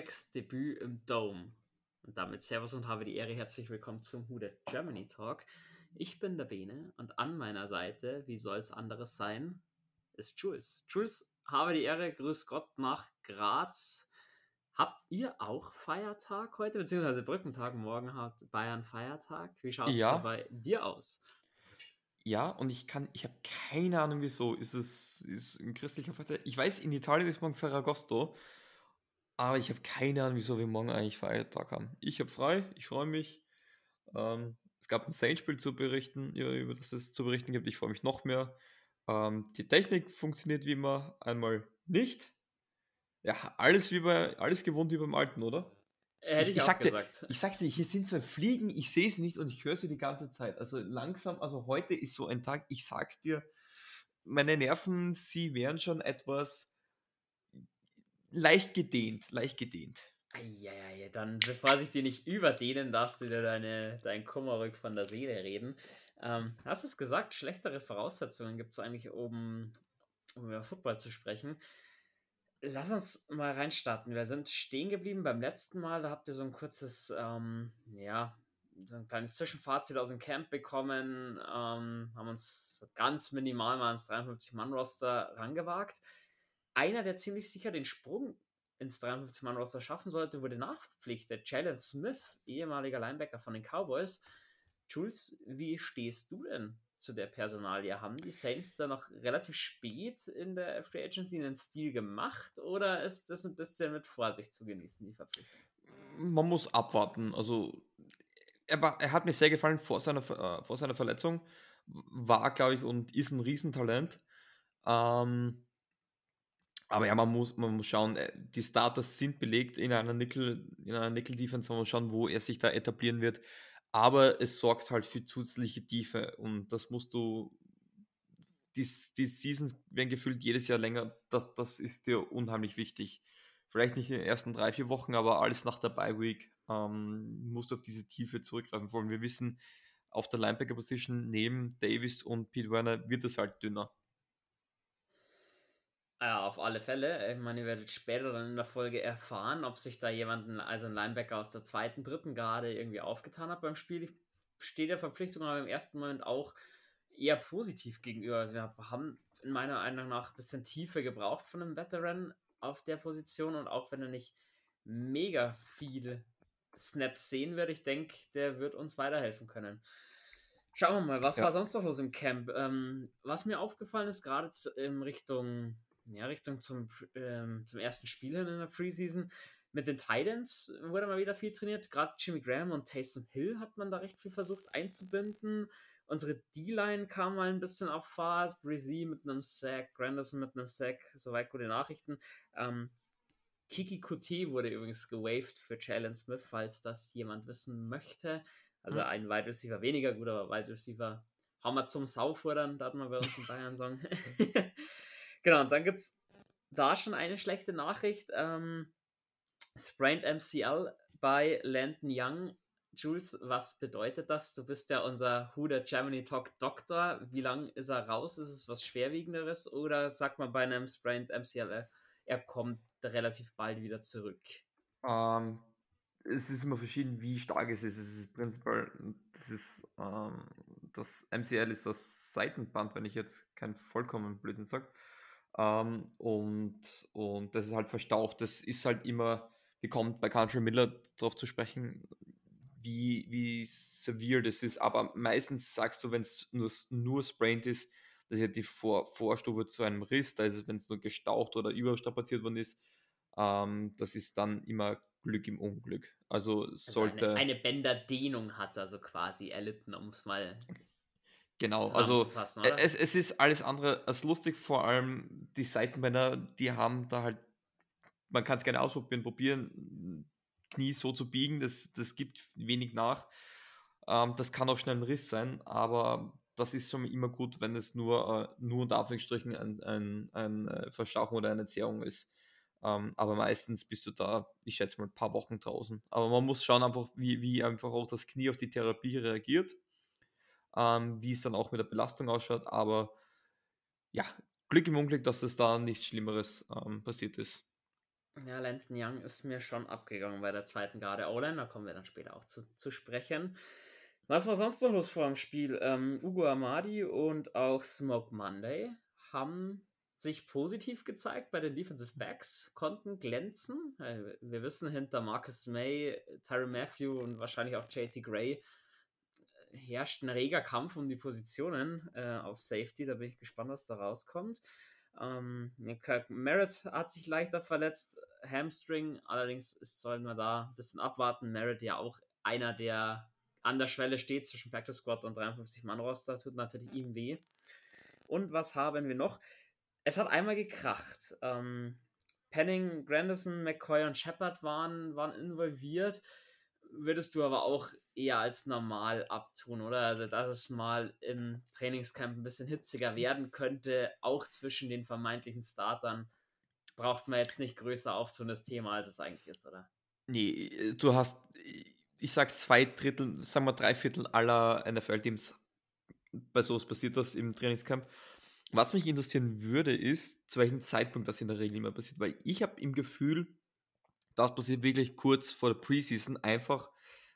Dereks Debüt im Dome. Und damit Servus und habe die Ehre, herzlich willkommen zum Hude Germany Talk. Ich bin der Bene und an meiner Seite, wie soll es anderes sein, ist Jules. Jules, habe die Ehre, grüß Gott nach Graz. Habt ihr auch Feiertag heute, beziehungsweise Brückentag? Morgen hat Bayern Feiertag. Wie schaut es Ja, bei dir aus? ja, und ich kann, ich habe keine Ahnung wieso. Ist es ist ein christlicher Feiertag? Ich weiß, in Italien ist morgen Ferragosto, aber ich habe keine Ahnung, wieso wir morgen eigentlich Feiertag haben. Ich habe frei, ich freue mich. Ähm, es gab ein Saints-Spiel zu berichten, über, das es zu berichten gibt. Ich freue mich noch mehr. Ähm, die Technik funktioniert wie immer einmal nicht. Ja, alles wie bei, alles gewohnt wie beim Alten, oder? Äh, Hätte Ich, ich ich sagte, gesagt. ich sagte, hier sind zwei Fliegen, ich sehe sie nicht und ich höre sie die ganze Zeit. Also langsam, also heute ist so ein Tag, ich sag's dir, meine Nerven, sie wären schon etwas leicht gedehnt, leicht gedehnt. Eieiei, dann bevor sich dir nicht überdehnen, darfst du dir deine, dein Kummerrück von der Seele reden. Ähm, hast es gesagt, schlechtere Voraussetzungen gibt es eigentlich, um, um über Football zu sprechen. Lass uns mal reinstarten. Wir sind stehen geblieben beim letzten Mal. Da habt ihr so ein kurzes, ähm, ja, so ein kleines Zwischenfazit aus dem Camp bekommen. Ähm, haben uns ganz minimal mal ans 53-Mann-Roster rangewagt. Einer, der ziemlich sicher den Sprung ins 53-Mann-Roster schaffen sollte, wurde nachverpflichtet. Jalen Smith, ehemaliger Linebacker von den Cowboys. Jules, wie stehst du denn zu der Personalie? Haben die Saints da noch relativ spät in der Free Agency einen Stil gemacht oder ist das ein bisschen mit Vorsicht zu genießen, die Verpflichtung? Man muss abwarten. Also er, war, er hat mir sehr gefallen vor seiner, äh, vor seiner Verletzung. War, glaube ich, und ist ein Riesentalent. Ähm, Aber ja, man muss, man muss schauen, äh, die Starters sind belegt in einer Nickel, in einer Nickel-Defense, man muss schauen, wo er sich da etablieren wird. Aber es sorgt halt für zusätzliche Tiefe und das musst du, die, die Seasons werden gefühlt jedes Jahr länger, das, das ist dir unheimlich wichtig. Vielleicht nicht in den ersten drei, vier Wochen, aber alles nach der Bye-Week ähm, musst du auf diese Tiefe zurückgreifen. Vor allem, wir wissen, auf der Linebacker-Position neben Davis und Pete Werner wird es halt dünner. Ja, auf alle Fälle. Ich meine, ihr werdet später dann in der Folge erfahren, ob sich da jemand, also ein Linebacker aus der zweiten, dritten Garde irgendwie aufgetan hat beim Spiel. Ich stehe der Verpflichtung aber im ersten Moment auch eher positiv gegenüber. Also Wir haben in meiner Meinung nach ein bisschen Tiefe gebraucht von einem Veteran auf der Position und auch wenn er nicht mega viel Snaps sehen wird, ich denke, der wird uns weiterhelfen können. Schauen wir mal, was Ja. war sonst noch los im Camp? Ähm, was mir aufgefallen ist, gerade in Richtung, ja, Richtung zum, ähm, zum ersten Spiel hin in der Preseason, mit den Titans wurde mal wieder viel trainiert. Gerade Jimmy Graham und Taysom Hill hat man da recht viel versucht einzubinden. Unsere D-Line kam mal ein bisschen auf Fahrt. Brizzy mit einem Sack, Granderson mit einem Sack, soweit gute Nachrichten. Ähm, Kiki Kuti wurde übrigens gewaved für Jalen Smith, falls das jemand wissen möchte. Also Mhm. ein Wide Receiver weniger, gut, aber Wide Receiver haben wir zum Saufordern, da hat man bei uns in Bayern sagen. genau, und dann gibt es da schon eine schlechte Nachricht. Ähm, Sprained MCL bei Landon Young. Jules, was bedeutet das? Du bist ja unser Who the Germany Talk Doktor. Wie lang ist er raus? Ist es was Schwerwiegenderes? Oder sagt man bei einem Sprained MCL, er kommt relativ bald wieder zurück? Ähm, es ist immer verschieden, wie stark es ist. Es ist prinzipiell, das ist, ähm, das MCL ist das Seitenband, wenn ich jetzt keinen vollkommen Blödsinn sage. Ähm, und, und das ist halt verstaucht. Das ist halt immer, wir kommen bei Country Miller darauf zu sprechen, wie, wie severe das ist. Aber meistens sagst du, wenn es nur, nur sprained ist, das ist ja die Vor Vorstufe zu einem Riss. Da ist es, wenn es nur gestaucht oder überstrapaziert worden ist, ähm, das ist dann immer Glück im Unglück. Also es Also eine, sollte, eine Bänderdehnung hat er also quasi erlitten, um es mal genau, also oder? es, es ist alles andere als lustig, vor allem die Seitenbänder, die haben da halt, man kann es gerne ausprobieren, probieren, Knie so zu biegen, das, das gibt wenig nach. Ähm, das kann auch schnell ein Riss sein, aber das ist schon immer gut, wenn es nur, äh, nur unter Anführungsstrichen ein, ein, ein äh, Verstauchung oder eine Zerrung ist. Ähm, aber meistens bist du da, ich schätze mal, ein paar Wochen draußen. Aber man muss schauen einfach, wie, wie einfach auch das Knie auf die Therapie reagiert, ähm, wie es dann auch mit der Belastung ausschaut. Aber ja, Glück im Unglück, dass es da nichts Schlimmeres ähm, passiert ist. Ja, Landon Young ist mir schon abgegangen bei der zweiten Garde O-Line. Da kommen wir dann später auch zu, zu sprechen. Was war sonst noch los vor dem Spiel? Ähm, Ugo Amadi und auch Smoke Monday haben sich positiv gezeigt bei den Defensive Backs, konnten glänzen. Äh, wir wissen, hinter Marcus May, Tyron Matthew und wahrscheinlich auch JT Gray herrscht ein reger Kampf um die Positionen äh, auf Safety. Da bin ich gespannt, was da rauskommt. Ähm, Merritt hat sich leichter verletzt, Hamstring, allerdings sollen wir da ein bisschen abwarten. Merritt ja auch einer, der an der Schwelle steht zwischen Practice Squad und 53-Mann-Roster, tut natürlich ihm weh. Und was haben wir noch? Es hat einmal gekracht. Ähm, Penning, Grandison, McCoy und Shepard waren, waren involviert. Würdest du aber auch eher als normal abtun, oder? Also, dass es mal im Trainingscamp ein bisschen hitziger werden könnte, auch zwischen den vermeintlichen Startern, braucht man jetzt nicht größer auftun, das Thema, als es eigentlich ist, oder? Nee, du hast, ich sag zwei Drittel, sagen wir drei Viertel aller NFL-Teams, bei sowas passiert das im Trainingscamp. Was mich interessieren würde, ist, zu welchem Zeitpunkt das in der Regel immer passiert, weil ich habe im Gefühl, das passiert wirklich kurz vor der Preseason, einfach,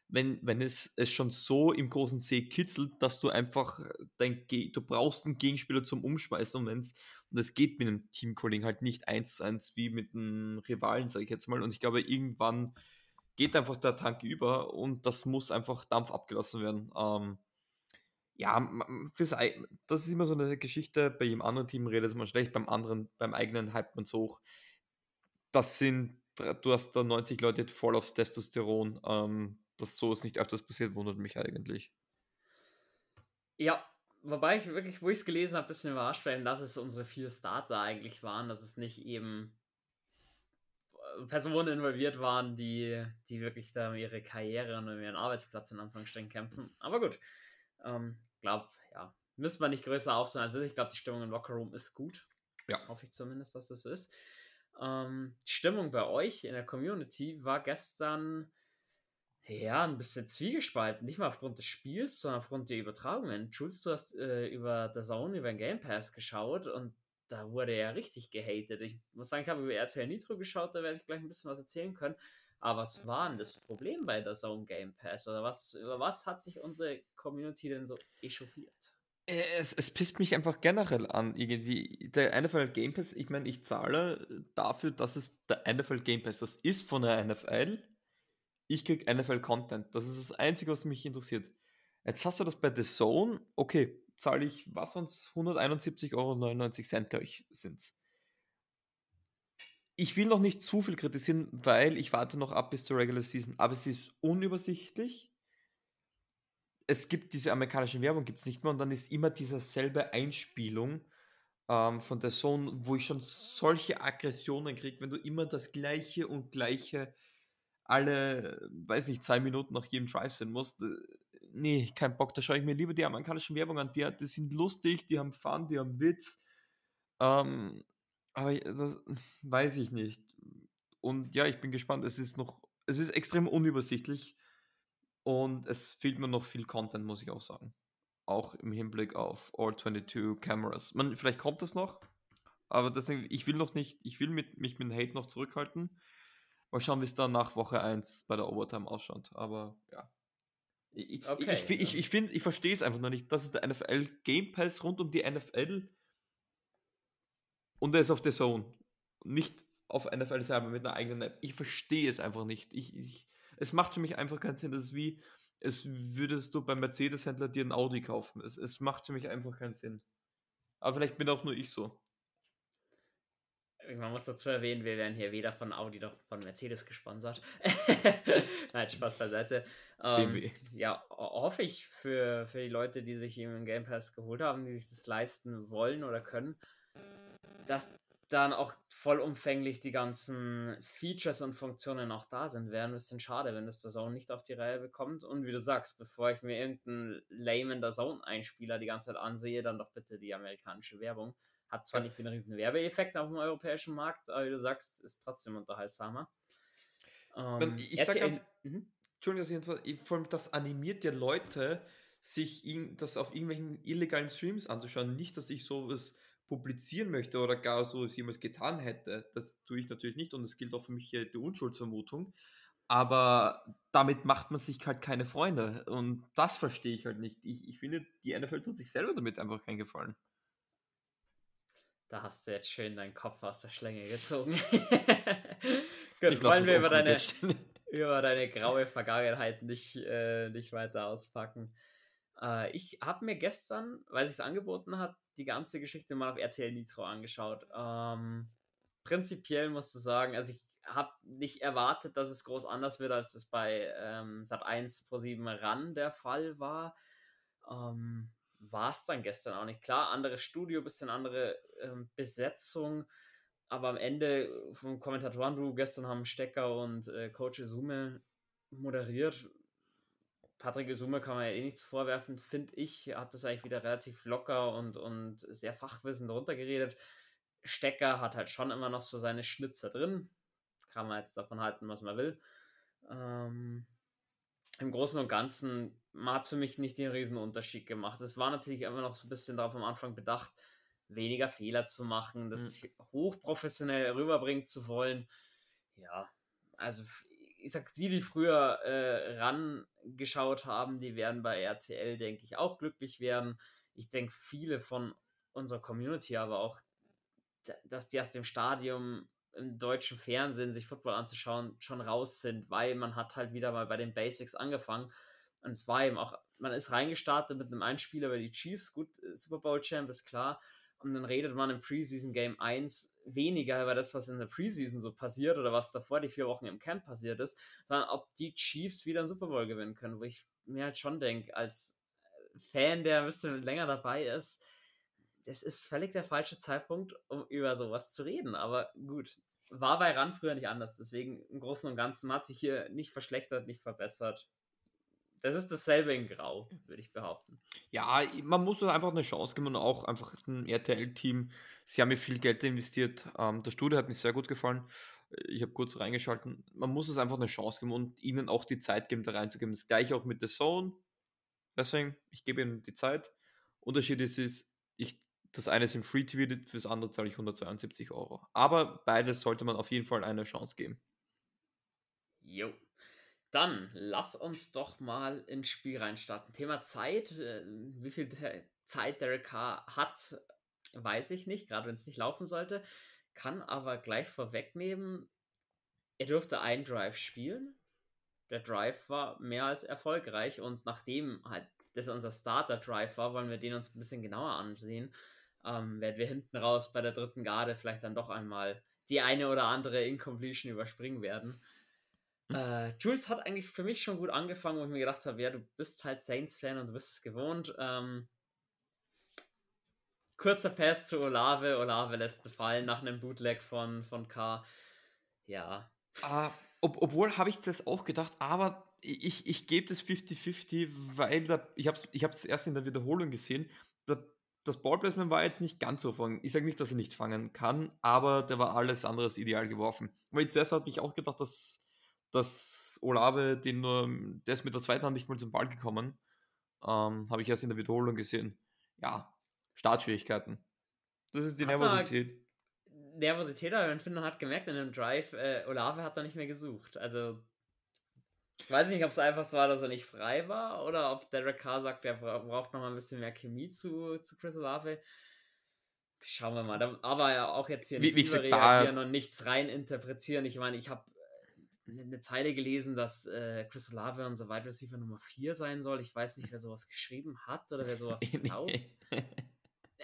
wenn, wenn es, es schon so im großen See kitzelt, dass du einfach dein, du brauchst einen Gegenspieler zum Umschmeißen und, wenn's, und das geht mit einem Teamkollegen halt nicht eins zu eins wie mit einem Rivalen, sage ich jetzt mal. Und ich glaube, irgendwann geht einfach der Tank über und das muss einfach Dampf abgelassen werden. Ähm, ja, fürs, das ist immer so eine Geschichte, bei jedem anderen Team redet man schlecht, beim anderen, beim eigenen hypt man so hoch. Das sind, du hast da 90 Leute voll aufs Testosteron. Ähm, dass sowas nicht öfters passiert, wundert mich eigentlich. Ja, wobei ich wirklich, wo ich es gelesen habe, ein bisschen überrascht war, dass es unsere vier Starter eigentlich waren, dass es nicht eben äh, Personen involviert waren, die, die wirklich da um ihre Karriere und um ihren Arbeitsplatz in Anführungsstrichen kämpfen. Aber gut, ähm, glaube, ja, müssen wir nicht größer auftun. Also ich glaube, die Stimmung im Lockerroom ist gut. Ja. Hoffe ich zumindest, dass es ist. Ähm, die Stimmung bei euch in der Community war gestern ja ein bisschen zwiegespalten. Nicht mal aufgrund des Spiels, sondern aufgrund der Übertragungen. Jules, du hast äh, über der Zone, über den Game Pass geschaut und da wurde ja richtig gehatet. Ich muss sagen, ich habe über RTL Nitro geschaut, da werde ich gleich ein bisschen was erzählen können. Aber was war denn das Problem bei der Zone Game Pass? Oder was, über was hat sich unsere Community denn so echauffiert? Äh, es, es pisst mich einfach generell an, irgendwie. Der NFL Game Pass, ich meine, ich zahle dafür, dass es der NFL Game Pass, das ist von der NFL. Ich krieg NFL Content. Das ist das Einzige, was mich interessiert. Jetzt hast du das bei The Zone. Okay, zahle ich, was sonst? 171,99 Euro, glaube ich, sind es ich will noch nicht zu viel kritisieren, weil ich warte noch ab bis zur Regular Season, aber es ist unübersichtlich. Es gibt diese amerikanische Werbung, gibt es nicht mehr und dann ist immer diese selbe Einspielung ähm, von der Zone, wo ich schon solche Aggressionen kriege, wenn du immer das gleiche und gleiche alle, weiß nicht, zwei Minuten nach jedem Drive sein musst. Äh, nee, kein Bock, da schaue ich mir lieber die amerikanischen Werbung an. Die, die sind lustig, die haben Fun, die haben Witz. Ähm, aber das weiß ich nicht. Und ja, ich bin gespannt. Es ist noch, es ist extrem unübersichtlich und es fehlt mir noch viel Content, muss ich auch sagen. Auch im Hinblick auf All 22 Cameras. Man, vielleicht kommt das noch, aber deswegen, ich will noch nicht, ich will mit, mich mit dem Hate noch zurückhalten. Mal schauen, wie es dann nach Woche 1 bei der Overtime ausschaut. Aber ja. Ich, okay, ich, ich, ich, ich finde, ich verstehe es einfach noch nicht. Das ist der NFL Game Pass rund um die NFL und er ist auf der Zone. Nicht auf NFL selber mit einer eigenen App. Ich verstehe es einfach nicht. Ich, ich, es macht für mich einfach keinen Sinn. Das ist wie, es würdest du beim Mercedes-Händler dir ein Audi kaufen. Es, es macht für mich einfach keinen Sinn. Aber vielleicht bin auch nur ich so. Man muss dazu erwähnen, wir werden hier weder von Audi noch von Mercedes gesponsert. Nein, Spaß beiseite. Ähm, ja, hoffe ich für, für die Leute, die sich eben einen Game Pass geholt haben, die sich das leisten wollen oder können, dass dann auch vollumfänglich die ganzen Features und Funktionen auch da sind, wäre ein bisschen schade, wenn das der Zone nicht auf die Reihe bekommt. Und wie du sagst, bevor ich mir irgendeinen lame der Zone-Einspieler die ganze Zeit ansehe, dann doch bitte die amerikanische Werbung. Hat zwar nicht den riesen Werbeeffekt auf dem europäischen Markt, aber wie du sagst, ist trotzdem unterhaltsamer. Ähm, ich sag ganz, mhm. Entschuldigung, vor allem das animiert ja Leute, sich das auf irgendwelchen illegalen Streams anzuschauen. Nicht, dass ich sowas publizieren möchte oder gar so es jemals getan hätte. Das tue ich natürlich nicht und es gilt auch für mich die Unschuldsvermutung. Aber damit macht man sich halt keine Freunde und das verstehe ich halt nicht. Ich, ich finde, die NFL tut sich selber damit einfach keinen Gefallen. Da hast du jetzt schön deinen Kopf aus der Schlinge gezogen. Gut, wollen wir über deine, über deine graue Vergangenheit nicht, äh, nicht weiter auspacken. Äh, ich habe mir gestern, weil es angeboten hat, die ganze Geschichte mal auf RTL Nitro angeschaut. Ähm, prinzipiell musst du sagen, also ich habe nicht erwartet, dass es groß anders wird, als es bei ähm, Sat 1 Pro 7 RAN der Fall war. Ähm, war es dann gestern auch nicht. Klar, anderes Studio, bisschen andere ähm, Besetzung, aber am Ende vom Kommentatoren, du gestern haben Stecker und äh, Coach Izume moderiert. Patrick Izume kann man ja eh nichts vorwerfen, finde ich. Hat das eigentlich wieder relativ locker und, und sehr fachwissend runtergeredet. Stecker hat halt schon immer noch so seine Schnitzer drin. Kann man jetzt davon halten, was man will. Ähm, Im Großen und Ganzen hat für mich nicht den riesen Unterschied gemacht. Es war natürlich immer noch so ein bisschen darauf am Anfang bedacht, weniger Fehler zu machen, das mhm. hochprofessionell rüberbringen zu wollen. Ja, also ich sag, die, die früher äh, rangeschaut haben, die werden bei RTL, denke ich, auch glücklich werden. Ich denke, viele von unserer Community, aber auch, dass die aus dem Stadium im deutschen Fernsehen sich Football anzuschauen, schon raus sind, weil man hat halt wieder mal bei den Basics angefangen. Und es war eben auch, man ist reingestartet mit einem Einspieler bei die Chiefs, gut, äh, Super Bowl Champ ist klar, und dann redet man im Preseason Game 1 weniger über das, was in der Preseason so passiert oder was davor die vier Wochen im Camp passiert ist, sondern ob die Chiefs wieder einen Super Bowl gewinnen können, wo ich mir halt schon denke, als Fan, der ein bisschen länger dabei ist, das ist völlig der falsche Zeitpunkt, um über sowas zu reden. Aber gut, war bei RAN früher nicht anders. Deswegen im Großen und Ganzen hat sich hier nicht verschlechtert, nicht verbessert. Das ist dasselbe in Grau, würde ich behaupten. Ja, man muss einfach eine Chance geben und auch einfach ein RTL-Team. Sie haben mir viel Geld investiert. Ähm, das Studio hat mir sehr gut gefallen. Ich habe kurz reingeschalten. Man muss es einfach eine Chance geben und ihnen auch die Zeit geben, da reinzugeben. Das gleiche auch mit The Zone. Deswegen, ich gebe ihnen die Zeit. Unterschied ist, ist ich, das eine ist im Free TV, für das andere zahle ich 172 Euro. Aber beides sollte man auf jeden Fall eine Chance geben. Jo. Dann lass uns doch mal ins Spiel reinstarten. Thema Zeit. Äh, wie viel Zeit Derek Carr hat, weiß ich nicht, gerade wenn es nicht laufen sollte. Kann aber gleich vorwegnehmen, er durfte einen Drive spielen. Der Drive war mehr als erfolgreich und nachdem halt das unser Starter-Drive war, wollen wir den uns ein bisschen genauer ansehen. Ähm, werden wir hinten raus bei der dritten Garde vielleicht dann doch einmal die eine oder andere Incompletion überspringen werden. Hm. Äh, Jules hat eigentlich für mich schon gut angefangen, wo ich mir gedacht habe, ja, du bist halt Saints-Fan und du bist es gewohnt. Ähm, kurzer Pass zu Olave. Olave lässt ihn fallen nach einem Bootleg von, von K. Ja. Uh, ob, obwohl habe ich das auch gedacht, aber ich, ich gebe das 50-50, weil da, ich habe es ich erst in der Wiederholung gesehen. Da, das Ballplacement war jetzt nicht ganz so fangen. Ich sage nicht, dass er nicht fangen kann, aber der war alles andere als ideal geworfen. Weil zuerst habe ich auch gedacht, dass dass Olave den nur, der ist mit der zweiten Hand nicht mal zum Ball gekommen. Ähm, Habe ich erst in der Wiederholung gesehen. Ja, Startschwierigkeiten. Das ist die hat Nervosität. Nervosität, aber man findet, man hat gemerkt in dem Drive, äh, Olave hat da nicht mehr gesucht. Also, ich weiß nicht, ob es einfach so war, dass er nicht frei war oder ob Derek Carr sagt, er braucht noch mal ein bisschen mehr Chemie zu, zu Chris Olave. Schauen wir mal. Aber ja auch jetzt hier nicht wie, wie überreagieren und nichts rein interpretieren. Ich meine, ich habe eine Zeile gelesen, dass äh, Chris Olave unser Wide Receiver Nummer 4 sein soll. Ich weiß nicht, wer sowas geschrieben hat oder wer sowas glaubt.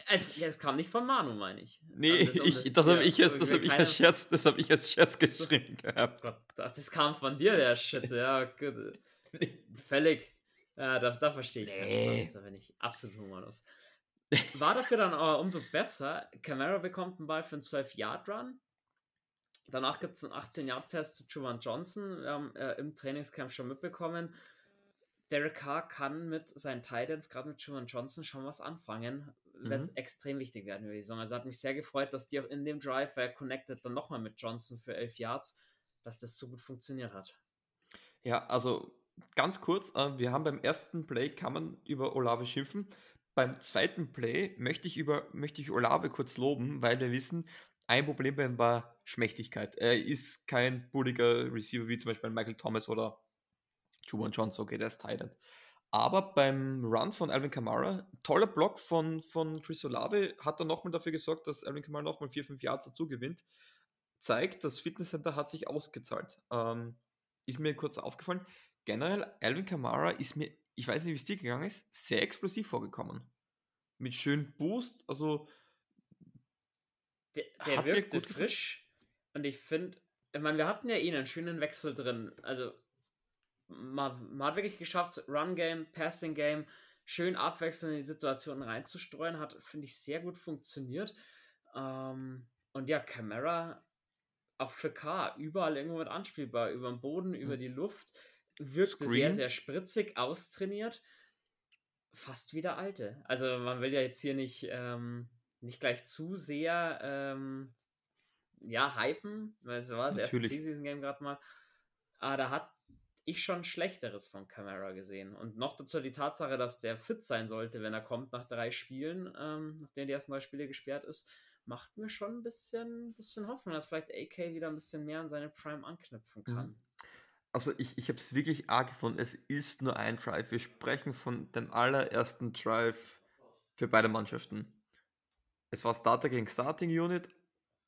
es, ja, es kam nicht von Manu, meine ich. Nee, also das, ich, das habe ich, als, hab ich als Scherz, das ich als Scherz geschrieben gehabt. Gott, das kam von dir, der Shit. Ja, gut. Völlig. Ja, da, da verstehe ich nee. Spaß, da bin ich absolut humorlos. War dafür dann aber umso besser. Camara bekommt einen Ball für einen 12-Yard-Run Danach gibt es einen 18-Yard-Pass zu Juwan Johnson. Wir haben äh, im Trainingscamp schon mitbekommen. Derek Carr kann mit seinen Titans, gerade mit Juwan Johnson, schon was anfangen. Wird mhm. extrem wichtig werden über die Saison. Also hat mich sehr gefreut, dass die auch in dem Drive, weil er connected dann nochmal mit Johnson für 11 Yards, dass das so gut funktioniert hat. Ja, also ganz kurz, äh, wir haben beim ersten Play, kann man über Olave schimpfen. beim zweiten Play möchte ich, über, möchte ich Olave kurz loben, weil wir wissen, ein Problem bei ihm war Schmächtigkeit. Er ist kein bulliger Receiver wie zum Beispiel Michael Thomas oder Juwan Johnson, okay, der ist Titan. Aber beim Run von Alvin Kamara, toller Block von, von Chris Olave, hat dann nochmal dafür gesorgt, dass Alvin Kamara nochmal 4-5 Yards dazu gewinnt. Zeigt, das Fitnesscenter hat sich ausgezahlt. Ähm, ist mir kurz aufgefallen. Generell, Alvin Kamara ist mir, ich weiß nicht, wie es dir gegangen ist, sehr explosiv vorgekommen. Mit schönem Boost, also. Der, der wirkte frisch. Und ich finde, ich meine, wir hatten ja eh einen schönen Wechsel drin. Also, man, man hat wirklich geschafft, Run-Game, Passing-Game schön abwechselnd in die Situationen reinzustreuen. Hat, finde ich, sehr gut funktioniert. Ähm, und ja, Camera auch für K überall irgendwo mit anspielbar. Über den Boden, über mhm. die Luft. Wirkte Screen. sehr, sehr spritzig, austrainiert. Fast wie der alte. Also man will ja jetzt hier nicht, ähm, nicht gleich zu sehr ähm, ja, hypen, weil es war das erste Preseason-Game gerade mal. Aber da hat ich schon Schlechteres von Camara gesehen. Und noch dazu die Tatsache, dass der fit sein sollte, wenn er kommt nach drei Spielen, ähm, nachdem die ersten drei Spiele gesperrt ist, macht mir schon ein bisschen, bisschen Hoffnung, dass vielleicht AK wieder ein bisschen mehr an seine Prime anknüpfen kann. Mhm. Also ich, ich habe es wirklich arg gefunden. Es ist nur ein Drive. Wir sprechen von dem allerersten Drive für beide Mannschaften. Es war Starter gegen Starting Unit,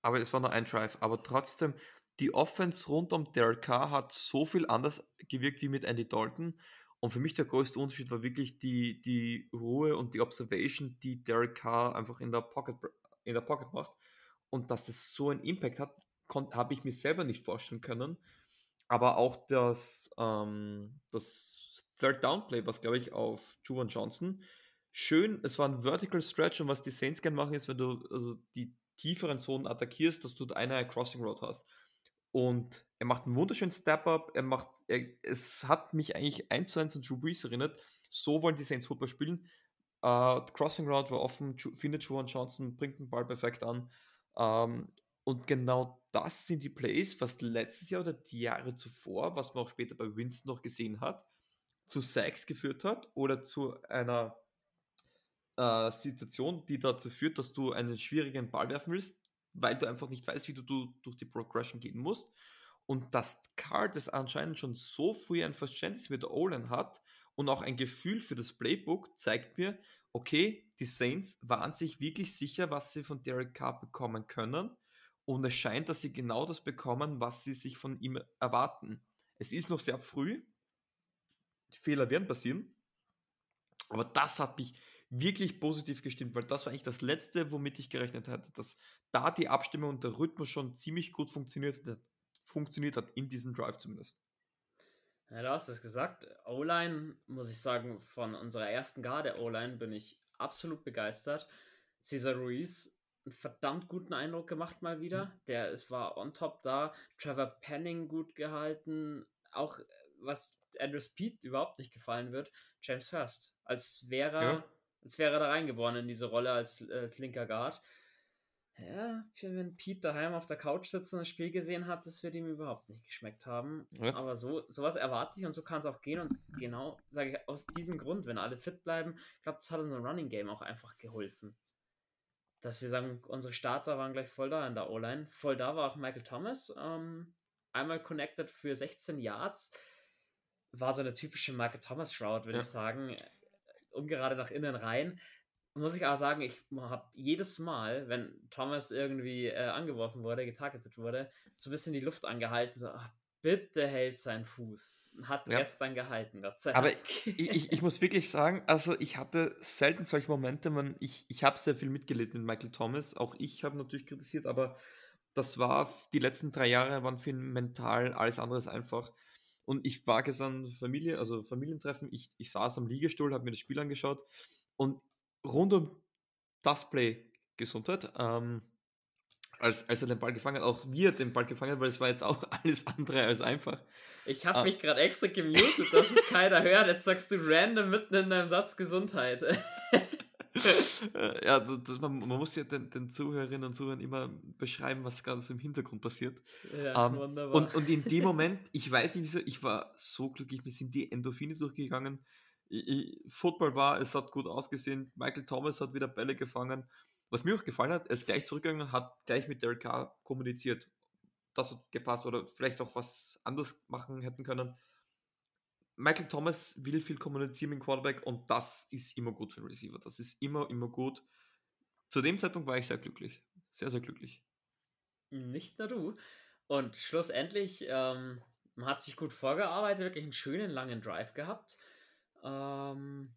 aber es war nur ein Drive. Aber trotzdem, die Offense rund um Derek Carr hat so viel anders gewirkt wie mit Andy Dalton. Und für mich der größte Unterschied war wirklich die, die Ruhe und die Observation, die Derek Carr einfach in der Pocket, in der Pocket macht. Und dass das so einen Impact hat, habe ich mir selber nicht vorstellen können. Aber auch das, ähm, das Third Down Play, was glaube ich auf Juwan Johnson, schön, es war ein Vertical Stretch und was die Saints gerne machen ist, wenn du also die tieferen Zonen attackierst, dass du eine Crossing Road hast. Und er macht einen wunderschönen Step-Up. Er macht, er, es hat mich eigentlich eins zu eins an Drew Brees erinnert. So wollen die Saints Football spielen. Uh, Crossing Route war offen, findet Juwan Johnson, bringt den Ball perfekt an. Um, ähm, und genau das sind die Plays, was letztes Jahr oder die Jahre zuvor, was man auch später bei Winston noch gesehen hat, zu Sacks geführt hat oder zu einer äh, Situation, die dazu führt, dass du einen schwierigen Ball werfen willst, weil du einfach nicht weißt, wie du, du durch die Progression gehen musst. Und dass Card es anscheinend schon so früh ein Verständnis mit der hat und auch ein Gefühl für das Playbook, zeigt mir, okay, die Saints waren sich wirklich sicher, was sie von Derek Carr bekommen können. Und es scheint, dass sie genau das bekommen, was sie sich von ihm erwarten. Es ist noch sehr früh. Fehler werden passieren. Aber das hat mich wirklich positiv gestimmt, weil das war eigentlich das Letzte, womit ich gerechnet hatte, dass da die Abstimmung und der Rhythmus schon ziemlich gut funktioniert hat, funktioniert hat in diesem Drive zumindest. Ja, du hast es gesagt. O-Line, muss ich sagen, von unserer ersten Garde O-Line bin ich absolut begeistert. Cesar Ruiz, einen verdammt guten Eindruck gemacht mal wieder. Mhm. Der es war on top da. Trevor Penning gut gehalten. Auch was Andrew Speed überhaupt nicht gefallen wird, James Hurst. Als wäre ja als wäre er da reingeboren in diese Rolle als, als linker Guard. Ja, wenn Pete daheim auf der Couch sitzt und das Spiel gesehen hat, das wird ihm überhaupt nicht geschmeckt haben. Ja. Aber so sowas erwarte ich und so kann es auch gehen. Und genau, sage ich, aus diesem Grund, wenn alle fit bleiben, ich glaube, das hat unser Running Game auch einfach geholfen. Dass wir sagen, unsere Starter waren gleich voll da in der O-Line. Voll da war auch Michael Thomas. Ähm, einmal connected für 16 Yards. War so eine typische Michael Thomas Shroud, würde ja. ich sagen ungerade nach innen rein. Muss ich aber sagen, ich habe jedes Mal, wenn Thomas irgendwie äh, angeworfen wurde, getargetet wurde, so ein bisschen die Luft angehalten, so, ach, bitte hält sein Fuß. Hat ja. gestern gehalten, Gott sei Dank. Aber ich, ich, muss wirklich sagen, also ich hatte selten solche Momente, man, ich, ich habe sehr viel mitgelitten mit Michael Thomas, auch ich habe natürlich kritisiert, aber das war, die letzten drei Jahre waren für ihn mental alles andere einfach. Und ich war gestern Familie, also Familientreffen, ich, ich saß am Liegestuhl, habe mir das Spiel angeschaut und rund um das Play Gesundheit, ähm, als, als er den Ball gefangen hat, auch wir den Ball gefangen hat, weil es war jetzt auch alles andere als einfach. Ich habe ah. mich gerade extra gemutet, dass es keiner hört. Jetzt sagst du random mitten in deinem Satz Gesundheit. Äh, ja, das, man, man, muss ja den, den, Zuhörerinnen und Zuhörern immer beschreiben, was gerade so im Hintergrund passiert. Ja, um, ähm, wunderbar. Und, und in dem Moment, ich weiß nicht wieso, ich war so glücklich, mir sind die Endorphine durchgegangen. Football war, es hat gut ausgesehen. Michael Thomas hat wieder Bälle gefangen. Was mir auch gefallen hat, er ist gleich zurückgegangen, hat gleich mit Derek Carr kommuniziert. Das hat gepasst oder vielleicht auch was anders machen hätten können. Michael Thomas will viel kommunizieren mit dem Quarterback und das ist immer gut für den Receiver. Das ist immer, immer gut. Zu dem Zeitpunkt war ich sehr glücklich. Sehr, sehr glücklich. Nicht nur du. Und schlussendlich, ähm, man hat sich gut vorgearbeitet, wirklich einen schönen langen Drive gehabt. Ähm,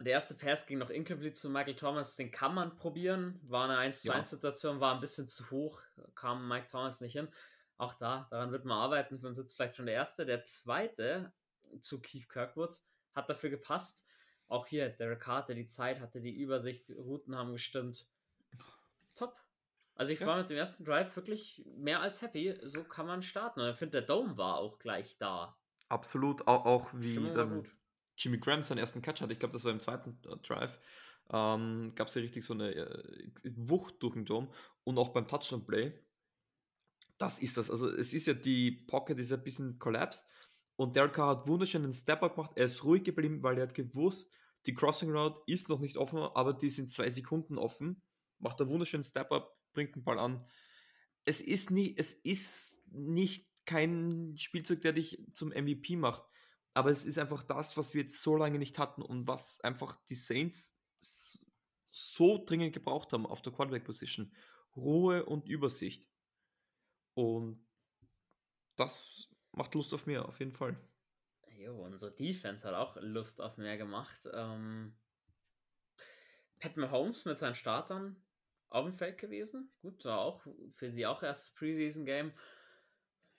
der erste Pass ging noch incomplete zu Michael Thomas, den kann man probieren. War eine 1 zu 1 Situation, war ein bisschen zu hoch, kam Mike Thomas nicht hin. Auch da, daran wird man arbeiten. Für uns sitzt vielleicht schon der erste. Der zweite zu Keith Kirkwood hat dafür gepasst. Auch hier, Derek Carter, die Zeit hatte, die Übersicht, die Routen haben gestimmt. Top. Also ich ja. war mit dem ersten Drive wirklich mehr als happy. So kann man starten. Und ich finde, der Dome war auch gleich da. Absolut, auch, auch wie dann Jimmy Graham seinen ersten Catch hatte. Ich glaube, das war im zweiten äh, Drive. Ähm, Gab es ja richtig so eine äh, Wucht durch den Dome. Und auch beim Touchdown-Play. Das ist das. Also es ist ja die Pocket ist ein bisschen collapsed. Und Derek Carr hat wunderschönen Step-Up gemacht. Er ist ruhig geblieben, weil er hat gewusst, die Crossing Route ist noch nicht offen, aber die sind zwei Sekunden offen. Macht einen wunderschönen Step-Up, bringt den Ball an. Es ist, nie, es ist nicht kein Spielzeug, der dich zum MVP macht. Aber es ist einfach das, was wir jetzt so lange nicht hatten und was einfach die Saints so dringend gebraucht haben auf der Quarterback-Position. Ruhe und Übersicht. Und das macht Lust auf mehr, auf jeden Fall. Jo, unsere Defense hat auch Lust auf mehr gemacht. Ähm, Pat Mahomes mit seinen Startern auf dem Feld gewesen. Gut, war auch für sie auch erstes Preseason-Game.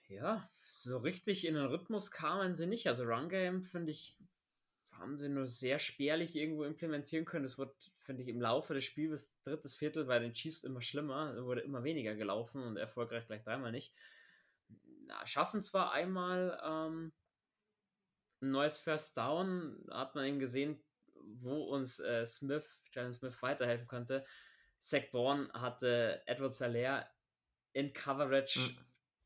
Ja, so richtig in den Rhythmus kamen sie nicht. Also Run Game, finde ich, haben sie nur sehr spärlich irgendwo implementieren können. Es wird, finde ich, im Laufe des Spiels drittes Viertel bei den Chiefs immer schlimmer. Es wurde immer weniger gelaufen und erfolgreich gleich dreimal nicht. Na, schaffen zwar einmal ähm, ein neues First Down, hat man eben gesehen, wo uns äh, Smith, Jalen Smith weiterhelfen könnte. Zach Bourne hatte Edward Salaire in Coverage, mhm.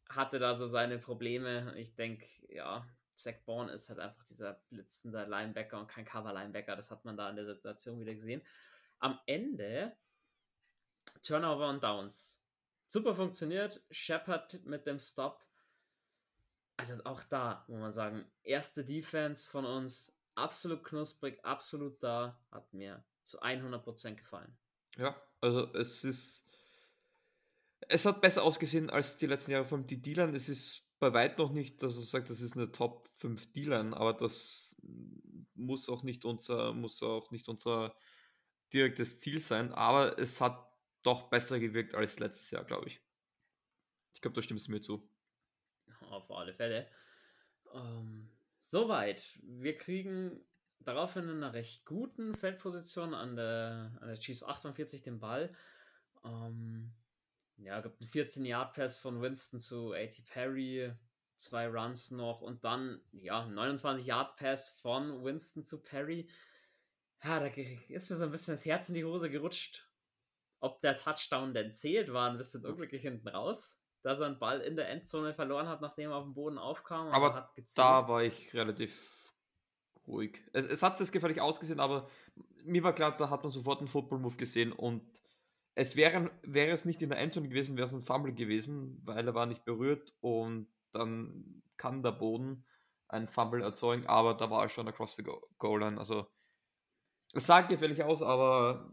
hatte da so seine Probleme. Ich denke, ja, Zach Bourne ist halt einfach dieser blitzende Linebacker und kein Cover-Linebacker. Das hat man da in der Situation wieder gesehen. Am Ende Turnover und Downs. Super funktioniert. Shepard mit dem Stop. Also auch da, muss man sagen, erste Defense von uns, absolut knusprig, absolut da, hat mir zu 100% gefallen. Ja, also es ist, es hat besser ausgesehen als die letzten Jahre von die Dealern. Es ist bei weit noch nicht, dass man sagt, das ist eine Top 5 Dealern, aber das muss auch nicht unser, muss auch nicht unser direktes Ziel sein. Aber es hat doch besser gewirkt als letztes Jahr, glaube ich. Ich glaube, da stimmst du mir zu. Auf alle Fälle. Ähm, soweit. Wir kriegen daraufhin in einer recht guten Feldposition an der, an der Chiefs 48 den Ball. Ähm, ja, gibt einen 14-Yard-Pass von Winston zu A.T. Perry, zwei Runs noch und dann, ja, 29-Yard-Pass von Winston zu Perry. Ja, da ist mir so ein bisschen das Herz in die Hose gerutscht. Ob der Touchdown denn zählt, war ein bisschen unglücklich hinten raus, dass er einen Ball in der Endzone verloren hat, nachdem er auf dem Boden aufkam. Aber da war ich relativ ruhig. Es, es hat das gefährlich ausgesehen, aber mir war klar, da hat man sofort einen Football-Move gesehen und es wäre, wäre es nicht in der Endzone gewesen, wäre es ein Fumble gewesen, weil er war nicht berührt und dann kann der Boden ein Fumble erzeugen, aber da war er schon across the goal line. Also es sah gefährlich aus, aber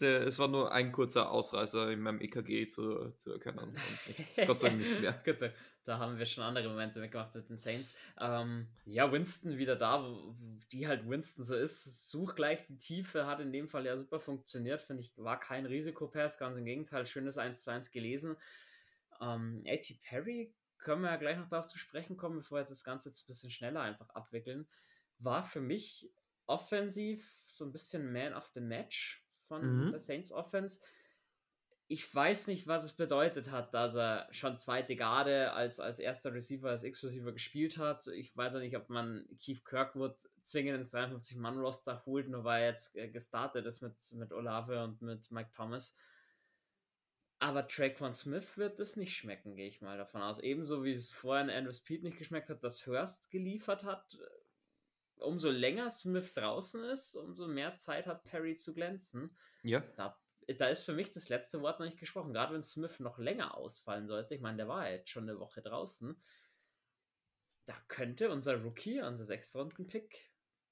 der, es war nur ein kurzer Ausreißer in meinem EKG zu, zu erkennen. Gott sei Dank nicht mehr. Gut, da haben wir schon andere Momente mitgemacht mit den Saints. Ähm, ja, Winston wieder da, die halt Winston so ist. Such gleich die Tiefe, hat in dem Fall ja super funktioniert. Finde ich, war kein Risikopass, ganz im Gegenteil. Schönes 1 zu 1 gelesen. Ähm, A.T. Perry, können wir ja gleich noch darauf zu sprechen kommen, bevor wir das Ganze jetzt ein bisschen schneller einfach abwickeln. War für mich offensiv so ein bisschen Man of the Match von mhm. der Saints Offense ich weiß nicht, was es bedeutet hat, dass er schon zweite Garde als, als erster Receiver, als X-Receiver gespielt hat. Ich weiß auch nicht, ob man Keith Kirkwood zwingend ins 53-Mann-Roster holt, nur weil er jetzt äh, gestartet ist mit, mit Olave und mit Mike Thomas. Aber Traquan Smith wird es nicht schmecken, gehe ich mal davon aus. Ebenso wie es vorher in Andrew Speed nicht geschmeckt hat, dass Hurst geliefert hat. Umso länger Smith draußen ist, umso mehr Zeit hat Perry zu glänzen. Ja. Da, da ist für mich das letzte Wort noch nicht gesprochen. Gerade wenn Smith noch länger ausfallen sollte. Ich meine, der war jetzt schon eine Woche draußen. Da könnte unser Rookie, unser Sechstrunden-Pick,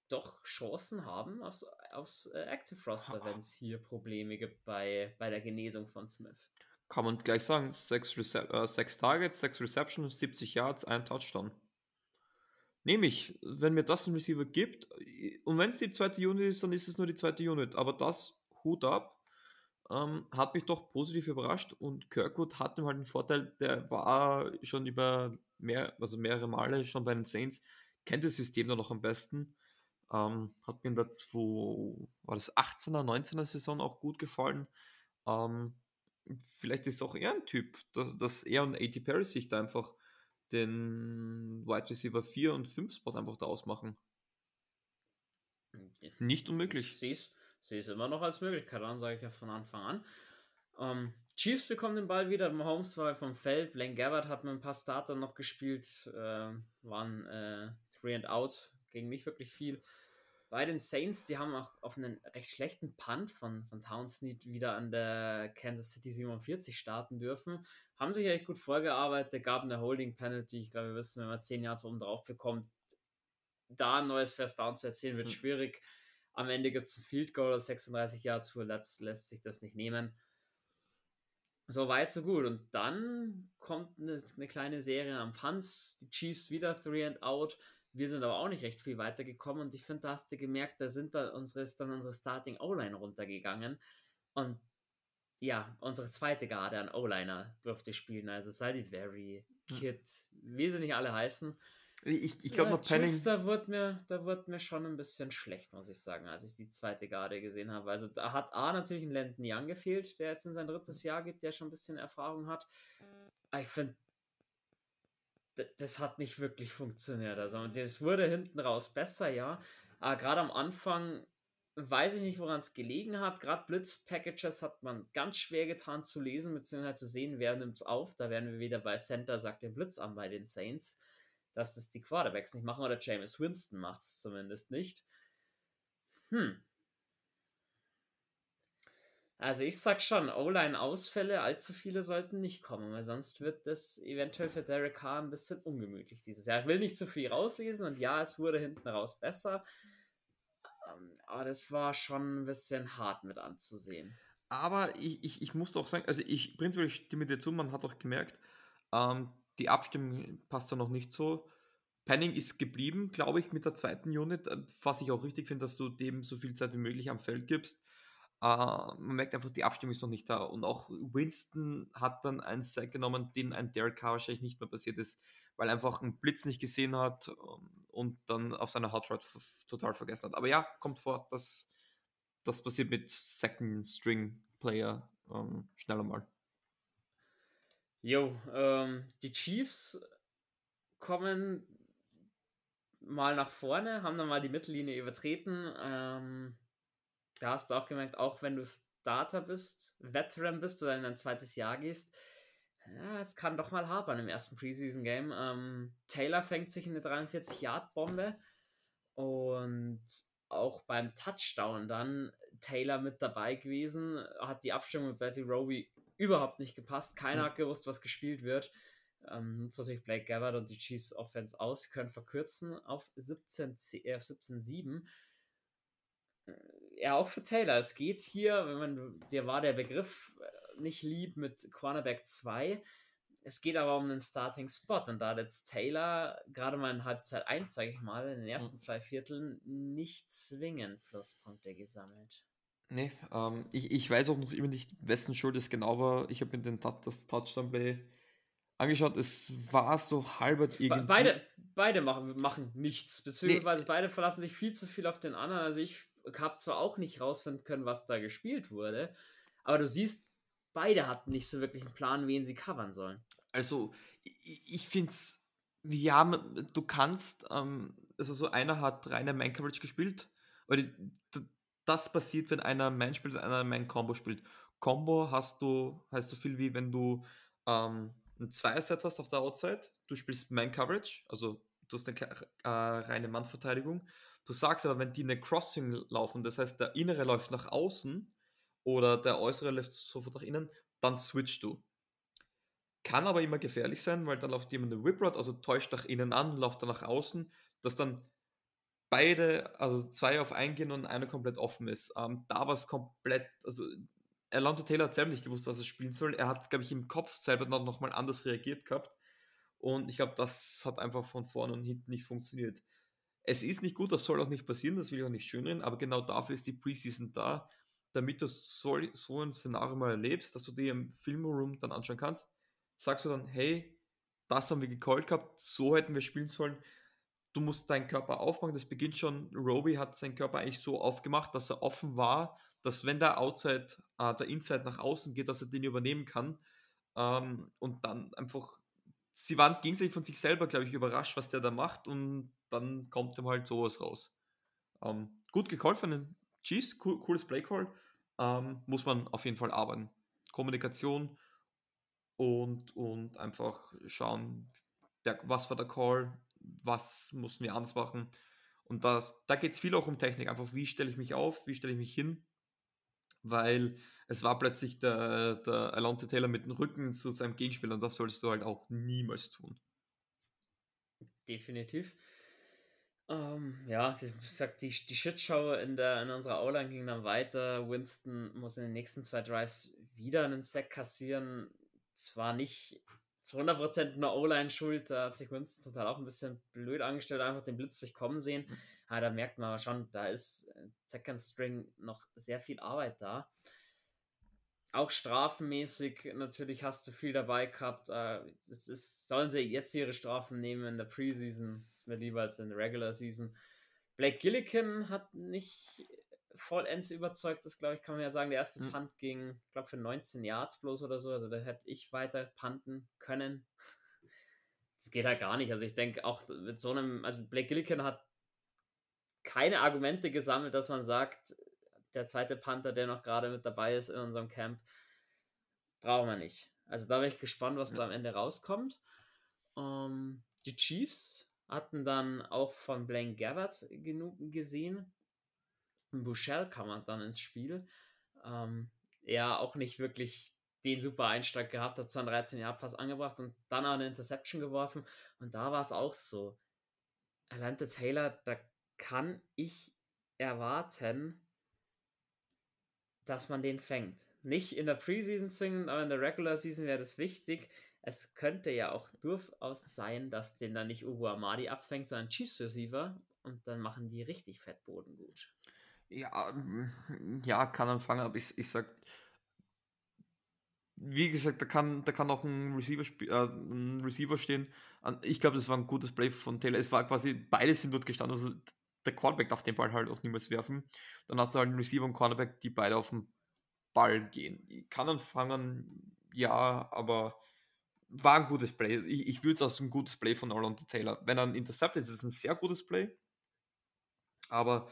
doch Chancen haben aufs, aufs äh, Active Roster, wenn es hier Probleme gibt bei, bei der Genesung von Smith. Kann man gleich sagen, sechs, äh, sechs Targets, sechs Receptions, 70 Yards, ein Touchdown. Nehme ich, wenn mir das ein Receiver gibt, und wenn es die zweite Unit ist, dann ist es nur die zweite Unit. Aber das, Hut ab, ähm, hat mich doch positiv überrascht und Kirkwood hatte halt einen Vorteil, der war schon über mehr, also mehrere Male schon bei den Saints, kennt das System dann noch am besten. Ähm, hat mir der war das 18er, 19er Saison auch gut gefallen. Ähm, vielleicht ist auch er ein Typ, dass, dass er und A.T. Paris sich da einfach den Wide Receiver 4 und 5 Spot einfach da ausmachen. Nicht unmöglich. Ich sehe es immer noch als Möglichkeit an, sage ich ja von Anfang an. Ähm, Chiefs bekommen den Ball wieder, Mahomes war vom Feld, Blaine Gabbard hat mit ein paar Starter noch gespielt, äh, waren äh, Three and Out, ging nicht wirklich viel. Bei den Saints, die haben auch auf einen recht schlechten Punt von, von Townsend wieder an der Kansas City 47 starten dürfen. Haben sich echt gut vorgearbeitet, gab eine Holding Penalty. Ich glaube, wir wissen, wenn man 10 Jahre oben drauf bekommt, da ein neues First Down zu erzielen, wird mhm. schwierig. Am Ende gibt es ein Field Goal, 36 Jahre zu, lässt, lässt sich das nicht nehmen. So weit, so gut. Und dann kommt eine, eine kleine Serie am Punts. Die Chiefs wieder three and out. Wir sind aber auch nicht recht viel weitergekommen und ich finde, da hast du gemerkt, da sind da unsere, ist dann unsere Starting O-Line runtergegangen und ja, unsere zweite Garde an O-Liner durfte spielen, also Salivary, hm. Kid, wie sie nicht alle heißen. Ich, ich glaube ja, noch Penning. Da wird, mir, da wird mir schon ein bisschen schlecht, muss ich sagen, als ich die zweite Garde gesehen habe. Also da hat A natürlich ein Landon Young gefehlt, der jetzt in sein drittes Jahr geht, der schon ein bisschen Erfahrung hat. Aber ich finde, das hat nicht wirklich funktioniert. Also es wurde hinten raus besser, ja. Aber gerade am Anfang weiß ich nicht, woran es gelegen hat. Gerade Blitz-Packages hat man ganz schwer getan zu lesen, beziehungsweise zu sehen, wer nimmt es auf. Da werden wir wieder bei Center, sagt den Blitz an bei den Saints, dass das die Quarterbacks nicht machen oder James Winston macht es zumindest nicht. Hm, also ich sag schon, O-Line-Ausfälle, allzu viele sollten nicht kommen, weil sonst wird das eventuell für Derek Carr ein bisschen ungemütlich dieses Jahr. Ich will nicht zu viel rauslesen und ja, es wurde hinten raus besser, ähm, aber das war schon ein bisschen hart mit anzusehen. Aber ich, ich, ich muss doch sagen, also ich prinzipiell stimme dir zu, man hat auch gemerkt, ähm, die Abstimmung passt ja noch nicht so. Penning ist geblieben, glaube ich, mit der zweiten Unit, äh, was ich auch richtig finde, dass du dem so viel Zeit wie möglich am Feld gibst. Uh, man merkt einfach, die Abstimmung ist noch nicht da. Und auch Winston hat dann einen Sack genommen, den ein Derek Carr wahrscheinlich nicht mehr passiert ist, weil er einfach einen Blitz nicht gesehen hat ähm, und dann auf seiner Hot Rod total vergessen hat. Aber ja, kommt vor, dass das passiert mit Second String Player ähm, schneller mal. Jo, ähm, die Chiefs kommen mal nach vorne, haben dann mal die Mittellinie übertreten. Ähm, da hast du auch gemerkt, auch wenn du Starter bist, Veteran bist oder in ein zweites Jahr gehst, ja, es kann doch mal hapern im ersten Preseason-Game. Ähm, Taylor fängt sich eine 43-Yard-Bombe und auch beim Touchdown dann Taylor mit dabei gewesen, hat die Abstimmung mit Betty Roby überhaupt nicht gepasst. Keiner mhm. hat gewusst, was gespielt wird. Ähm, nutzt natürlich Blake Gabbard und die Chiefs Offense aus, können verkürzen auf 17-7. Äh, 17 ja, auch für Taylor. Es geht hier, wenn man, dir war der Begriff äh, nicht lieb mit Cornerback 2. Es geht aber um einen Starting Spot und da hat jetzt Taylor gerade mal in Halbzeit 1, sage ich mal, in den ersten zwei Vierteln nicht zwingend Pluspunkte gesammelt. Nee, ähm, ich, ich weiß auch noch immer nicht, wessen Schuld es genau war. Ich habe mir den, das Touchdown-Play angeschaut. Es war so halbert irgendwie. Beide, beide machen, machen nichts, beziehungsweise nee. beide verlassen sich viel zu viel auf den anderen. Also ich habe zwar auch nicht rausfinden können, was da gespielt wurde, aber du siehst, beide hatten nicht so wirklich einen Plan, wen sie covern sollen. Also, ich, ich finde es, ja, du kannst, ähm, also so einer hat reine Man-Coverage gespielt, die, das passiert, wenn einer Man spielt und einer Man-Combo spielt. Combo hast du, heißt so viel wie wenn du ähm, ein Zweier-Set hast auf der Outside, du spielst Man-Coverage, also du hast eine äh, reine Mannverteidigung. Du sagst aber, wenn die eine Crossing laufen, das heißt, der innere läuft nach außen oder der äußere läuft sofort nach innen, dann switchst du. Kann aber immer gefährlich sein, weil dann läuft jemand eine Whip Rod, also täuscht nach innen an, läuft dann nach außen, dass dann beide, also zwei auf eingehen und einer komplett offen ist. Ähm, da war es komplett, also Alonso Taylor hat selber nicht gewusst, was er spielen soll. Er hat, glaube ich, im Kopf selber noch, noch mal anders reagiert gehabt. Und ich glaube, das hat einfach von vorne und hinten nicht funktioniert. Es ist nicht gut, das soll auch nicht passieren, das will ich auch nicht schönreden, aber genau dafür ist die Preseason da, damit du so, so ein Szenario mal erlebst, dass du dir im Filmroom dann anschauen kannst. Sagst du dann, hey, das haben wir gecallt gehabt, so hätten wir spielen sollen. Du musst deinen Körper aufmachen, das beginnt schon. Roby hat seinen Körper eigentlich so aufgemacht, dass er offen war, dass wenn der Outside, äh, der Inside nach außen geht, dass er den übernehmen kann. Ähm, und dann einfach, sie waren gegenseitig von sich selber, glaube ich, überrascht, was der da macht. Und dann kommt ihm halt sowas raus. Ähm, gut gecallt von den Chiefs, cool, cooles Playcall. Ähm, muss man auf jeden Fall arbeiten. Kommunikation und, und einfach schauen, der, was war der Call, was mussten wir anders machen. Und das, da geht es viel auch um Technik. Einfach, wie stelle ich mich auf, wie stelle ich mich hin weil es war plötzlich der, der Alonte Taylor mit dem Rücken zu seinem Gegenspieler und das solltest du halt auch niemals tun. Definitiv. Ähm, ja, wie gesagt, die, die Shitshow in, der, in unserer O-Line ging dann weiter. Winston muss in den nächsten zwei Drives wieder einen Sack kassieren. Zwar nicht zu 100% nur O-Line schuld, da hat sich Winston zum Teil auch ein bisschen blöd angestellt, einfach den Blitz sich kommen sehen. Mhm. Aber da merkt man schon, da ist äh, Second String noch sehr viel Arbeit da. Auch strafenmäßig natürlich hast du viel dabei gehabt. Äh, es ist, sollen sie jetzt ihre Strafen nehmen in der Preseason? Ist mir lieber als in der Regular Season. Blake Gillikin hat nicht vollends überzeugt, das glaube ich, kann man ja sagen. Der erste mhm. Punt ging, ich glaube, für 19 Yards bloß oder so. Also da hätte ich weiter punten können. Das geht halt gar nicht. Also ich denke auch mit so einem, also Blake Gillikin hat keine Argumente gesammelt, dass man sagt, der zweite Panther, der noch gerade mit dabei ist in unserem Camp, brauchen wir nicht. Also da bin ich gespannt, was ja. da am Ende rauskommt. Um, ähm, die Chiefs hatten dann auch von Blaine Gabbard genug gesehen. Bouchel kam dann ins Spiel. Ähm, er auch nicht wirklich den super Einstieg gehabt, hat zwar 13 Jahre fast angebracht und dann auch eine Interception geworfen. Und da war es auch so. Atlanta Taylor, da kann ich erwarten, dass man den fängt. Nicht in der Preseason zwingend, aber in der Regular Season wäre das wichtig. Es könnte ja auch durchaus sein, dass den dann nicht Ubu Amadi abfängt, sondern Chiefs Receiver und dann machen die richtig Fettboden gut. Ja, mm, ja, kann anfangen, aber ich, ich sag, wie gesagt, da kann, da kann auch ein Receiver, äh, ein Receiver stehen. Ich glaube, das war ein gutes Play von Taylor. Es war quasi, beide sind dort gestanden. Also der Cornerback darf den Ball halt auch niemals werfen. Dann hast du halt einen Receiver und Cornerback, die beide auf den Ball gehen. Ich kann anfangen, ja, aber war ein gutes Play. Ich, ich würde es als ein gutes Play von Orlando Taylor. Wenn er ein interceptet, ist es ein sehr gutes Play. Aber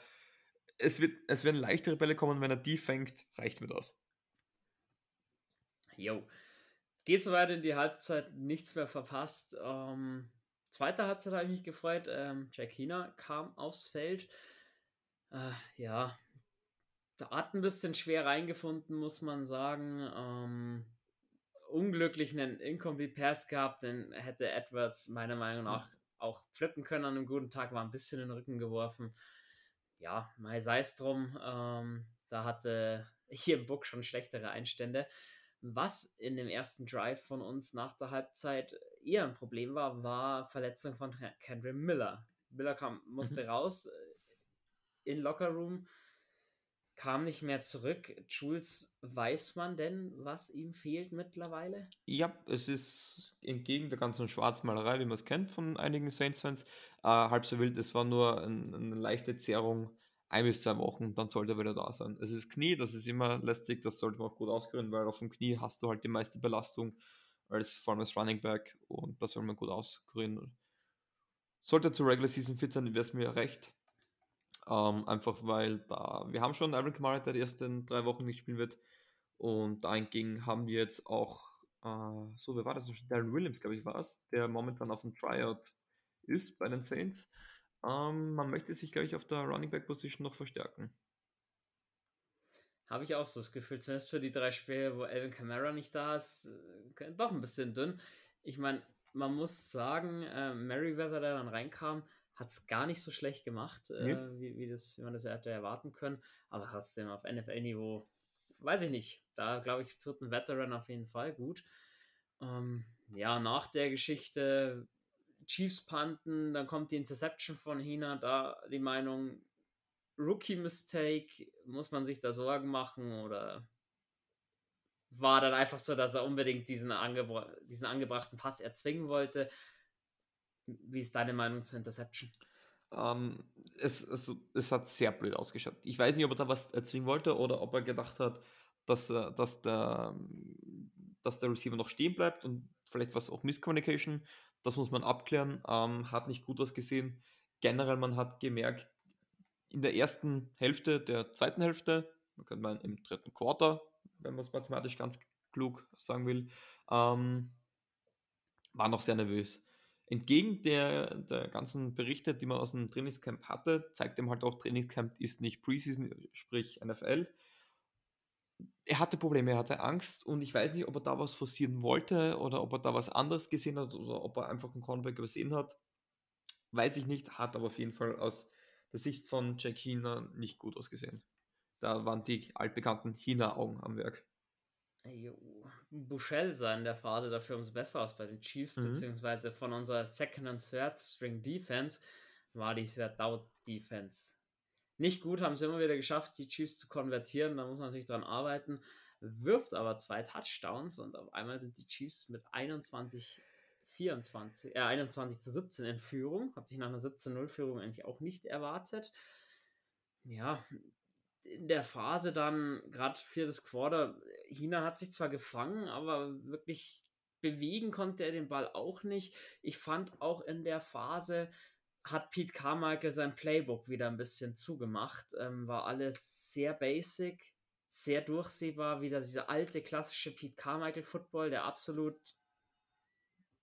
es, wird, es werden leichtere Bälle kommen, wenn er die fängt, reicht mir das. Jo. Geht so weiter in die Halbzeit, nichts mehr verpasst. Ähm, zweite Halbzeit habe ich mich gefreut. Ähm, Jack Hina kam aufs Feld. Äh, ja, da hat ein bisschen schwer reingefunden, muss man sagen. Ähm, unglücklich einen Incomplete Pass gehabt, den hätte Edwards meiner Meinung nach auch flippen können an einem guten Tag, war ein bisschen in den Rücken geworfen ja, mal sei es drum, ähm, da hatte hier im Book schon schlechtere Einstände. Was in dem ersten Drive von uns nach der Halbzeit eher ein Problem war, war Verletzung von Kendrick Miller. Miller kam, musste mhm. raus äh, in Locker Room, kam nicht mehr zurück. Jules, weiß man denn, was ihm fehlt mittlerweile? Ja, es ist entgegen der ganzen Schwarzmalerei, wie man es kennt von einigen Saints-Fans, äh, halb so wild. Es war nur ein, eine leichte Zerrung, ein bis zwei Wochen, dann sollte er wieder da sein. Es ist Knie, das ist immer lästig, das sollte man auch gut ausküren, weil auf dem Knie hast du halt die meiste Belastung als vor allem als Running Back und das soll man gut ausküren. Sollte zur Regular Season fit sein, wäre es mir recht. Ähm, einfach weil da, wir haben schon Aaron Kamara, der die ersten drei Wochen nicht spielen wird. Und dahingegen haben wir jetzt auch, äh, so, wer war das? Darren Williams, glaube ich, war es, der momentan auf dem Tryout ist bei den Saints. Ähm, man möchte sich, glaube ich, auf der Running Back Position noch verstärken. Habe ich auch so das Gefühl, zumindest für die drei Spiele, wo Elvin Kamara nicht da ist, äh, doch ein bisschen dünn. Ich meine, man muss sagen, äh, Merriweather, der dann reinkam, hat es gar nicht so schlecht gemacht, äh, ja. wie, wie, das, wie man das hätte erwarten können. Aber trotzdem auf NFL-Niveau, weiß ich nicht. Da glaube ich, tut ein Veteran auf jeden Fall gut. Ähm, ja, nach der Geschichte Chiefs panten, dann kommt die Interception von Hina, da die Meinung, Rookie-Mistake, muss man sich da Sorgen machen oder war dann einfach so, dass er unbedingt diesen, angebra diesen angebrachten Pass erzwingen wollte? Wie ist deine Meinung zur Interception? Ähm, es, es, es hat sehr blöd ausgeschaut. Ich weiß nicht, ob er da was erzwingen wollte oder ob er gedacht hat, dass, dass, der, dass der Receiver noch stehen bleibt und vielleicht was auch Misscommunication. Das muss man abklären. Ähm, hat nicht gut ausgesehen. Generell, man hat gemerkt, in der ersten Hälfte der zweiten Hälfte, man könnte man im dritten Quarter, wenn man es mathematisch ganz klug sagen will, ähm, war noch sehr nervös. Entgegen der, der ganzen Berichte, die man aus dem Trainingscamp hatte, zeigt ihm halt auch, Trainingscamp ist nicht Preseason, sprich NFL. Er hatte Probleme, er hatte Angst und ich weiß nicht, ob er da was forcieren wollte oder ob er da was anderes gesehen hat oder ob er einfach einen Cornerback übersehen hat. Weiß ich nicht, hat aber auf jeden Fall aus der Sicht von Jack Hina nicht gut ausgesehen. Da waren die altbekannten Hina-Augen am Werk. Bushell sah in der Phase dafür umso besser aus bei den Chiefs, mhm. beziehungsweise von unserer Second and Third String Defense war die Third Out Defense nicht gut, haben sie immer wieder geschafft, die Chiefs zu konvertieren, da muss man natürlich dran arbeiten, wirft aber zwei Touchdowns und auf einmal sind die Chiefs mit 21 24, äh, 21 zu 17 in Führung. Hat sich nach einer 17-0-Führung eigentlich auch nicht erwartet. Ja, in der Phase dann, gerade viertes Quarter, China hat sich zwar gefangen, aber wirklich bewegen konnte er den Ball auch nicht. Ich fand auch in der Phase hat Pete Carmichael sein Playbook wieder ein bisschen zugemacht. Ähm, war alles sehr basic, sehr durchsehbar. Wieder dieser alte klassische Pete Carmichael Football, der absolut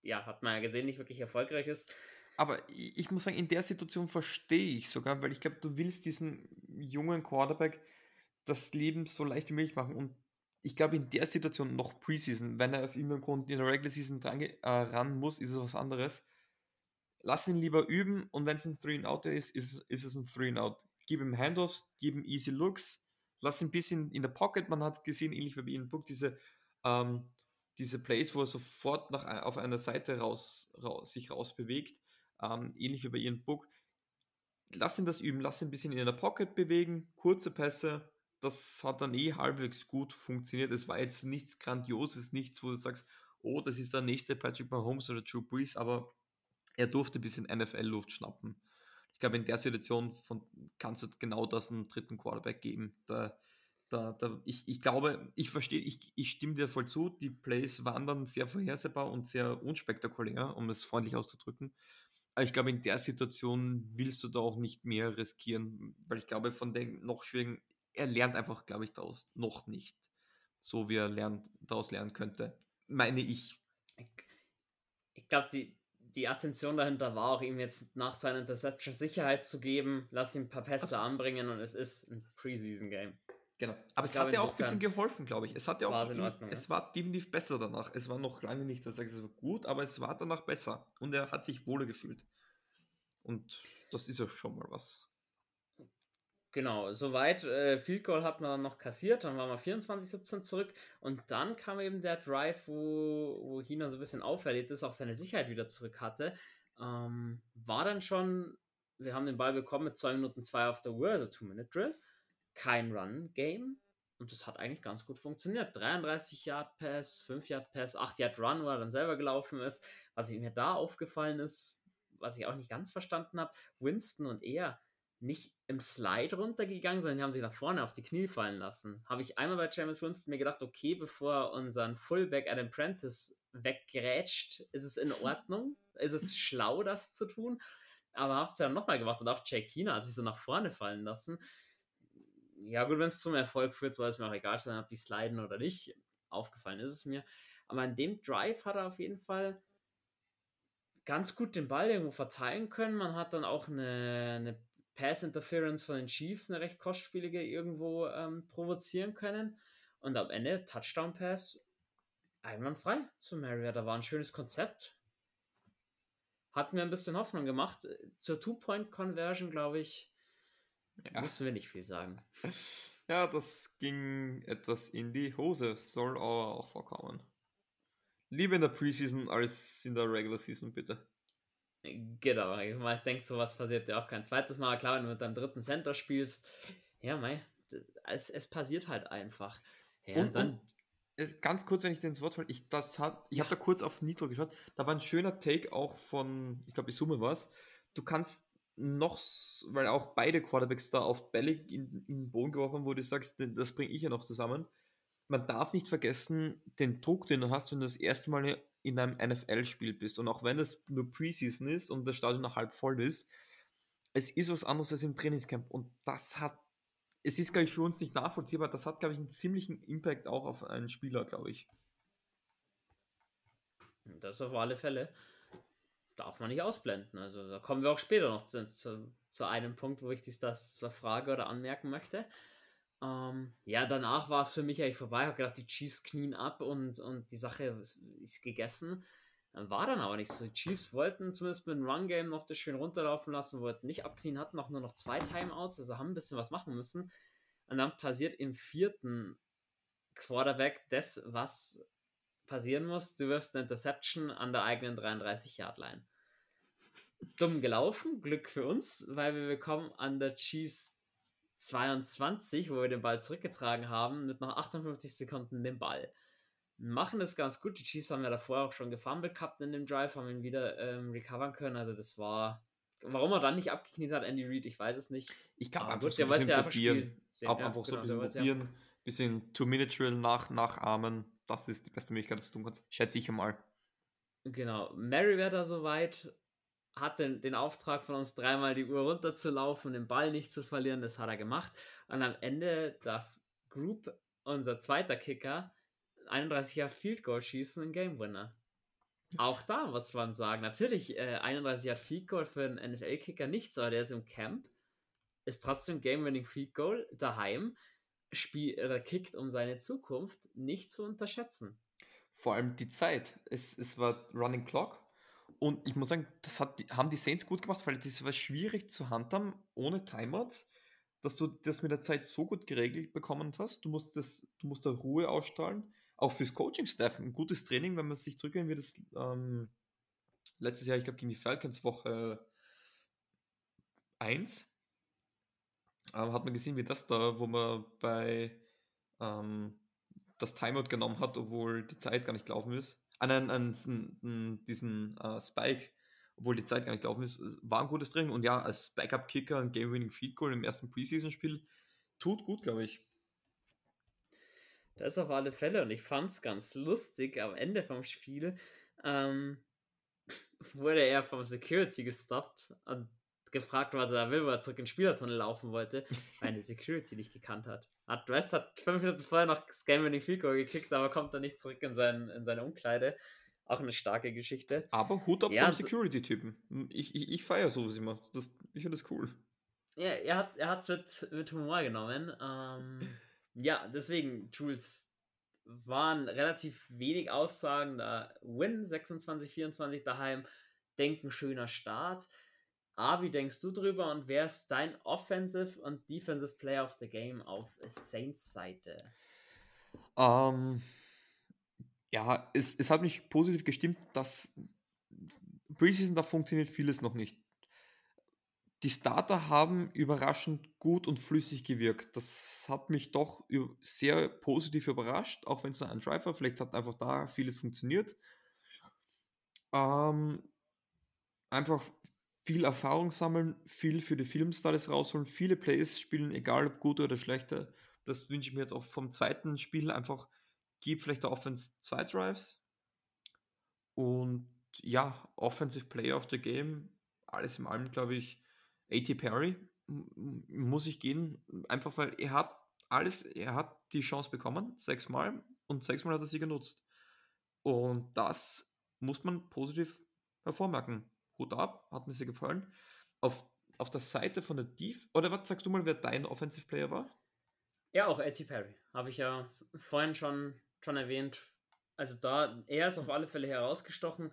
ja, hat man ja gesehen, nicht wirklich erfolgreich ist. Aber ich muss sagen, in der Situation verstehe ich sogar, weil ich glaube, du willst diesem jungen Quarterback das Leben so leicht wie möglich machen. Und ich glaube, in der Situation noch Preseason, wenn er aus irgendeinem Grund in der Regular Season dran, äh, ran muss, ist es was anderes. Lass ihn lieber üben und wenn es ein Three and Out ist, ist, ist es ein Three and Out. Gib ihm Handoffs, gib ihm Easy Looks, lass ihn ein bisschen in der Pocket. Man hat es gesehen, ähnlich wie bei Ian Book, diese ähm, diese Plays, wo er sofort nach, auf einer Seite raus, raus sich rausbewegt, ähm, ähnlich wie bei ihren Book. Lass ihn das üben, lass ihn ein bisschen in der Pocket bewegen, kurze Pässe, das hat dann eh halbwegs gut funktioniert. Es war jetzt nichts Grandioses, nichts, wo du sagst, oh, das ist der nächste Patrick Mahomes oder Drew Brees, aber er durfte ein bisschen NFL-Luft schnappen. Ich glaube, in der Situation von, kannst du genau das einen dritten Quarterback geben. Da, da, da, ich, ich glaube, ich verstehe, ich, ich stimme dir voll zu, die Plays waren dann sehr vorhersehbar und sehr unspektakulär, um es freundlich auszudrücken. Aber ich glaube, in der Situation willst du da auch nicht mehr riskieren, weil ich glaube, von den noch schwierigen, er lernt einfach, glaube ich, daraus noch nicht, so wie er lernt, daraus lernen könnte. Meine ich. Ich, ich glaube, die, die Attention dahinter war auch, ihm jetzt nach seiner Interception Sicherheit zu geben, lass ihm ein paar Pässe also, anbringen und es ist ein Preseason-Game. Genau. Aber es hat ja auch ein bisschen geholfen, glaube ich. Es hat ja auch, in Ordnung, es war definitiv besser danach. Es war noch lange nicht, dass er so gut, aber es war danach besser. Und er hat sich wohler gefühlt. Und das ist ja schon mal was. Genau, soweit. Äh, Field Goal hat man dann noch kassiert, dann waren wir 24-17 zurück und dann kam eben der Drive, wo, wo China so ein bisschen auferlegt ist, auch seine Sicherheit wieder zurück hatte. Ähm, war dann schon, wir haben den Ball bekommen mit 2 Minuten 2 auf der Uhr, also 2-Minute-Drill kein Run-Game. Und das hat eigentlich ganz gut funktioniert. 33 Yard Pass, 5 Yard Pass, 8 Yard Run, wo er dann selber gelaufen ist. Was mir da aufgefallen ist, was ich auch nicht ganz verstanden habe, Winston und er nicht im Slide runtergegangen, sondern die haben sich nach vorne auf die Knie fallen lassen. Habe ich einmal bei James Winston mir gedacht, okay, bevor unseren Fullback Adam Prentice weggerätscht, ist es in Ordnung? Ist es schlau, das zu tun? Aber habe es dann nochmal gemacht und auch Jake Keener hat sich so nach vorne fallen lassen ja gut, wenn es zum Erfolg führt, soll es mir auch egal sein, ob die sliden oder nicht. Aufgefallen ist es mir. Aber in dem Drive hat er auf jeden Fall ganz gut den Ball irgendwo verteilen können. Man hat dann auch eine, eine Pass Interference von den Chiefs, eine recht kostspielige, irgendwo ähm, provozieren können. Und am Ende Touchdown Pass einwandfrei zu Mariota. War ein schönes Konzept. Hat mir ein bisschen Hoffnung gemacht. Zur Two-Point-Conversion, glaube ich, ja. müssen wir nicht viel sagen. Ja, das ging etwas in die Hose. Soll aber auch vorkommen. Lieber in der Preseason als in der Regular Season, bitte. Genau, ich denke, sowas passiert ja auch kein zweites Mal. Klar, wenn du mit deinem dritten Center spielst, ja, mei, es, es passiert halt einfach. Ja, und, dann, und, ganz kurz, wenn ich dir ins Wort falle, ich, ich ja. habe da kurz auf Nitro geschaut, da war ein schöner Take auch von, ich glaube, ich zoome was. Du kannst noch, weil auch beide Quarterbacks da auf Bälle in, in den Boden geworfen wo du sagst, das bringe ich ja noch zusammen. Man darf nicht vergessen, den Druck, den du hast, wenn du das erste Mal in einem NFL-Spiel bist. Und auch wenn es nur Preseason ist und das Stadion noch halb voll ist, es ist was anderes als im Trainingscamp. Und das hat, es ist, glaube ich, für uns nicht nachvollziehbar. Das hat, glaube ich, einen ziemlichen Impact auch auf einen Spieler, glaube ich. Das auf alle Fälle darf man nicht ausblenden. Also da kommen wir auch später noch zu, zu, zu einem Punkt, wo ich dies das frage oder anmerken möchte. Ähm, ja, danach war es für mich eigentlich vorbei. Ich habe gedacht, die Chiefs knien ab und, und die Sache ist, gegessen. War dann aber nicht so. Die Chiefs wollten zumindest mit dem Run-Game noch das schön runterlaufen lassen, wollten nicht abknien, hatten auch nur noch zwei Timeouts, also haben ein bisschen was machen müssen. Und dann passiert im vierten Quarterback das, was passieren muss. Du wirst eine Interception an der eigenen 33-Yard-Line. Dumm gelaufen, Glück für uns, weil wir bekommen an der Chiefs 22, wo wir den Ball zurückgetragen haben, mit noch 58 Sekunden den Ball. Machen es ganz gut. Die Chiefs haben ja davor auch schon gefummelt gehabt in dem Drive, haben ihn wieder ähm, recovern können. Also das war. Warum er dann nicht abgekniet hat, Andy Reid, ich weiß es nicht. Ich glaube einfach gut, so ein bisschen ja probieren. Ab, ja, einfach genau, so ein bisschen probieren. Ja. Bisschen Two-Minute-Drill nach, nachahmen. Das ist die beste Möglichkeit, dass du tun kannst. Schätze ich einmal. Genau. Mary wäre da soweit hat den, den Auftrag von uns dreimal die Uhr runterzulaufen, den Ball nicht zu verlieren. Das hat er gemacht. Und am Ende darf Group, unser zweiter Kicker, 31er Field Goal schießen, ein Game Winner. Auch da muss man sagen, natürlich, äh, 31 Yard Field Goal für einen NFL-Kicker nichts, aber der ist im Camp, ist trotzdem Game-Winning Field Goal daheim, spielt oder kickt um seine Zukunft nicht zu unterschätzen. Vor allem die Zeit. Es, es war Running Clock und ich muss sagen, das hat, haben die Saints gut gemacht, weil das war schwierig zu handhaben ohne Timeouts, dass du das mit der Zeit so gut geregelt bekommen hast. Du musst, das, du musst da Ruhe ausstrahlen. Auch fürs Coaching-Staff ein gutes Training, wenn man sich zurückgehen wird. Das, ähm, letztes Jahr, ich glaube, gegen die Falcons Woche 1 ähm, hat man gesehen, wie das da, wo man bei ähm, das Timeout genommen hat, obwohl die Zeit gar nicht gelaufen ist an, an, an diesen uh, Spike, obwohl die Zeit gar nicht laufen ist, war ein gutes Training. Und ja, als Backup-Kicker ein Game-Winning Feed Goal im ersten Preseason-Spiel tut gut, glaube ich. Das auf alle Fälle. Und ich fand es ganz lustig am Ende vom Spiel. Ähm, wurde er vom Security gestoppt und gefragt, was er will, weil er zurück in den Spielertunnel laufen wollte, weil die Security nicht gekannt hat. Hat West hat fünf Minuten vorher noch das Game Winning Field Goal gekickt, aber kommt dann nicht zurück in, sein, in seine Umkleide. Auch eine starke Geschichte. Aber Hut ab ja, vom Security-Typen. Ich, ich, ich feiere sowas immer. Das, ich finde das cool. Ja, er hat es mit, mit Humor genommen. Ähm, ja, deswegen, Jules waren relativ wenig Aussagen da. Win 26-24 daheim. Denken, schöner Start. A, wie denkst du drüber und wer ist dein Offensive und Defensive Player of the Game auf Saints Seite? Ähm, ja, es, es hat mich positiv gestimmt, dass Preseason, da funktioniert vieles noch nicht. Die Starter haben überraschend gut und flüssig gewirkt. Das hat mich doch sehr positiv überrascht, auch wenn es nur ein Driver, vielleicht hat einfach da vieles funktioniert. Ähm, einfach viel Erfahrung sammeln, viel für die Filmstars rausholen, viele Plays spielen, egal ob gute oder schlechte. Das wünsche ich mir jetzt auch vom zweiten Spiel. Einfach gib vielleicht der Offense zwei Drives. Und ja, Offensive Player of the Game, alles im allem, glaube ich, A.T. Perry muss ich gehen. Einfach weil er hat alles, er hat die Chance bekommen, sechsmal, und sechsmal hat er sie genutzt. Und das muss man positiv hervormerken. Hut ab, hat mir sehr gefallen. Auf, auf der Seite von der Div, oder was sagst du mal, wer dein Offensive Player war? Ja, auch A.T. Perry. Habe ich ja vorhin schon, schon erwähnt. Also da, er ist auf alle Fälle herausgestochen.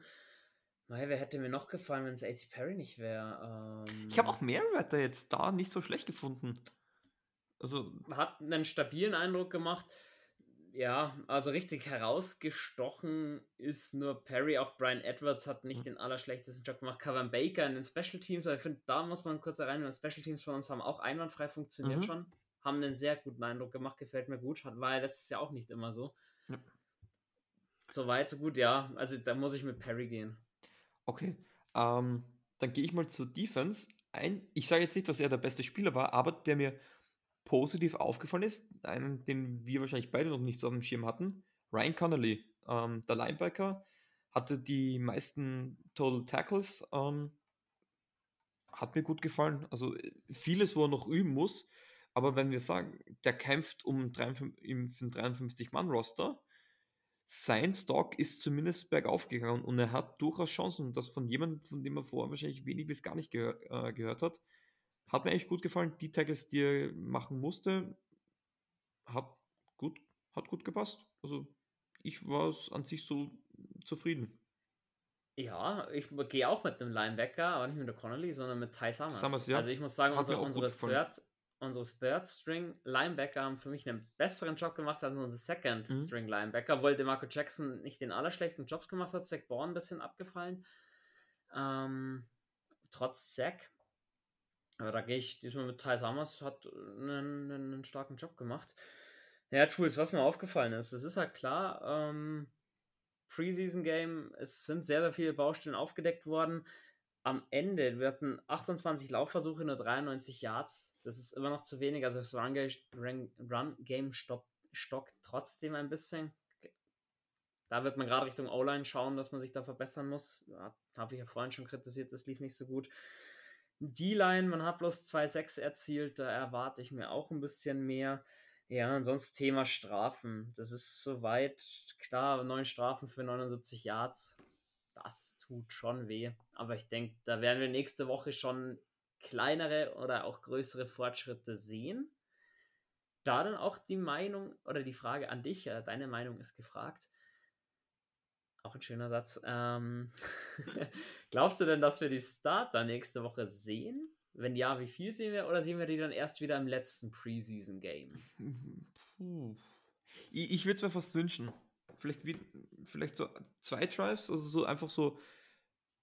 Mei, wer hätte mir noch gefallen, wenn es A.T. Perry nicht wäre? Ähm, Ich habe auch Merriweather jetzt da nicht so schlecht gefunden. Also, hat einen stabilen Eindruck gemacht. Ja, also richtig herausgestochen ist nur Perry. Auch Brian Edwards hat nicht Mhm. den allerschlechtesten Job gemacht. Kevin Baker in den Special Teams, aber ich finde, da muss man kurz rein. Die Special Teams von uns haben auch einwandfrei funktioniert Mhm. schon. Haben einen sehr guten Eindruck gemacht, gefällt mir gut. War ja letztes Jahr auch nicht immer so. Ja. So weit, so gut, ja. Also da muss ich mit Perry gehen. okay. Ähm, dann gehe ich mal zur Defense. Ein, ich sage jetzt nicht, dass er der beste Spieler war, aber der mir positiv aufgefallen ist, einen, den wir wahrscheinlich beide noch nicht so auf dem Schirm hatten, Ryan Connolly, ähm, der Linebacker, hatte die meisten Total Tackles, ähm, hat mir gut gefallen. Also vieles, wo er noch üben muss, aber wenn wir sagen, der kämpft um 53, im- für ein 53-Mann-Roster, sein Stock ist zumindest bergauf gegangen und er hat durchaus Chancen. Und das von jemandem, von dem er vorher wahrscheinlich wenig bis gar nicht gehör, äh, gehört hat. Hat mir echt gut gefallen. Die Tackles, die er machen musste, hat gut, hat gut gepasst. Also ich war an sich so zufrieden. Ja, ich gehe auch mit einem Linebacker, aber nicht mit der Connolly, sondern mit Ty Summers. Summers, ja. Also ich muss sagen, unsere, unsere. Third, unsere Third String Linebacker haben für mich einen besseren Job gemacht als unsere Second Mhm. String Linebacker, obwohl DeMarco Jackson nicht den allerschlechten Jobs gemacht hat, Zach Bourne ein bisschen abgefallen. Ähm, trotz Zach. Aber da gehe ich diesmal mit Ty Summers, hat einen, einen, einen starken Job gemacht. Ja, Jules, was mir aufgefallen ist, es ist halt klar, ähm, Preseason Game, es sind sehr, sehr viele Baustellen aufgedeckt worden. Am Ende wir hatten 28 Laufversuche, nur 93 Yards. Das ist immer noch zu wenig. Also das Run-Game stockt trotzdem ein bisschen. Da wird man gerade Richtung O-Line schauen, dass man sich da verbessern muss. Ja, Habe ich ja vorhin schon kritisiert, das lief nicht so gut. D-Line, man hat bloß 2-6 erzielt, da erwarte ich mir auch ein bisschen mehr. Ja, ansonsten Thema Strafen. Das ist soweit klar, neun Strafen für 79 Yards. Das tut schon weh. Aber ich denke, da werden wir nächste Woche schon kleinere oder auch größere Fortschritte sehen. Da dann auch die Meinung oder die Frage an dich, äh, deine Meinung ist gefragt. Auch ein schöner Satz. Ähm, glaubst du denn, dass wir die Starter nächste Woche sehen? Wenn ja, wie viel sehen wir? Oder sehen wir die dann erst wieder im letzten Preseason-Game? Ich, ich würde es mir fast wünschen. Vielleicht, wie, vielleicht so zwei Drives, also so einfach so ein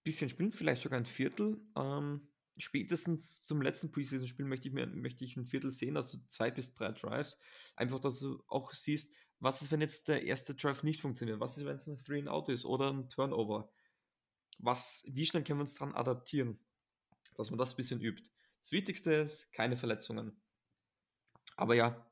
bisschen spielen, vielleicht sogar ein Viertel. Ähm, spätestens zum letzten Preseason-Spiel möchte ich, mir, möchte ich ein Viertel sehen, also zwei bis drei Drives. Einfach, dass du auch siehst, was ist, wenn jetzt der erste Drive nicht funktioniert? Was ist, wenn es ein Three and Out ist oder ein Turnover? Was, wie schnell können wir uns daran adaptieren? Dass man das ein bisschen übt. Das Wichtigste ist, keine Verletzungen. Aber ja,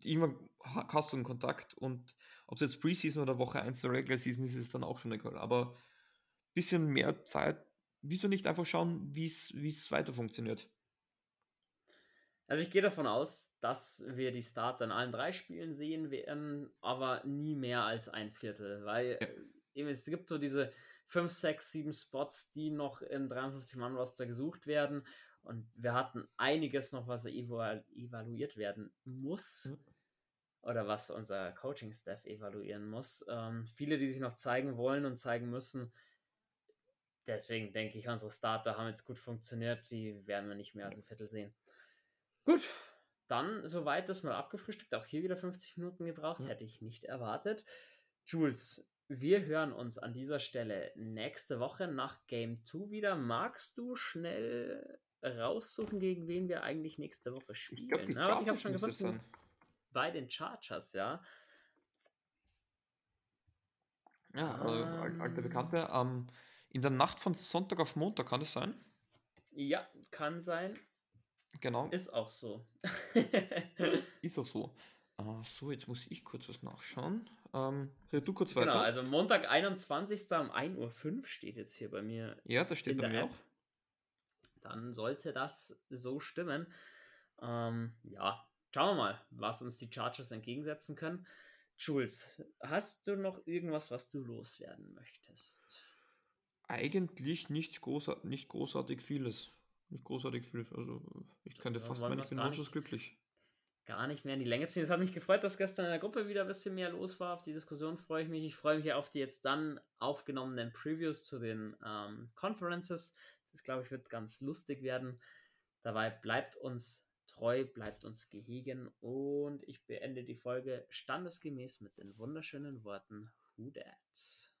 irgendwann hast du einen Kontakt und ob es jetzt Preseason oder Woche 1 der Regular Season ist, ist es dann auch schon egal. Aber ein bisschen mehr Zeit, wieso nicht einfach schauen, wie es weiter funktioniert? Also ich gehe davon aus, dass wir die Start in allen drei Spielen sehen werden, aber nie mehr als ein Viertel, weil Ja. eben es gibt so diese 5, 6, 7 Spots, die noch im 53-Mann-Roster gesucht werden und wir hatten einiges noch, was evalu evaluiert werden muss Mhm. oder was unser Coaching-Staff evaluieren muss. Ähm, viele, die sich noch zeigen wollen und zeigen müssen. Deswegen denke ich, unsere Starter haben jetzt gut funktioniert. Die werden wir nicht mehr als ein Viertel sehen. Gut, dann soweit das mal abgefrühstückt. Auch hier wieder 50 Minuten gebraucht. Ja. Hätte ich nicht erwartet. Jules, wir hören uns an dieser Stelle nächste Woche nach Game 2 wieder. Magst du schnell raussuchen, gegen wen wir eigentlich nächste Woche spielen? Ich warte, ich habe schon gefunden. Bei den Chargers, ja. Ja, also al- alte Ähm. Bekannte. Ähm, in der Nacht von Sonntag auf Montag kann es sein? Ja, kann sein. Genau, Ist auch so. ist auch so. Äh, so, jetzt muss ich kurz was nachschauen. Ähm, red du kurz weiter. genau, also Montag, 21. um 1.05 Uhr steht jetzt hier bei mir ja, das steht bei mir App. auch. Dann sollte das so stimmen. Ähm, ja, schauen wir mal, was uns die Chargers entgegensetzen können. Jules, hast du noch irgendwas, was du loswerden möchtest? Eigentlich nicht, großar nicht großartig vieles. Nicht großartig vieles. Also ich könnte Dann fast meinen, ich bin wunschlos glücklich. gar nicht mehr in die Länge ziehen. Es hat mich gefreut, dass gestern in der Gruppe wieder ein bisschen mehr los war. Auf die Diskussion freue ich mich. Ich freue mich auf die jetzt dann aufgenommenen Previews zu den ähm, Conferences. Das, glaube ich, wird ganz lustig werden. Dabei bleibt uns treu, bleibt uns gehegen und ich beende die Folge standesgemäß mit den wunderschönen Worten Who Dat?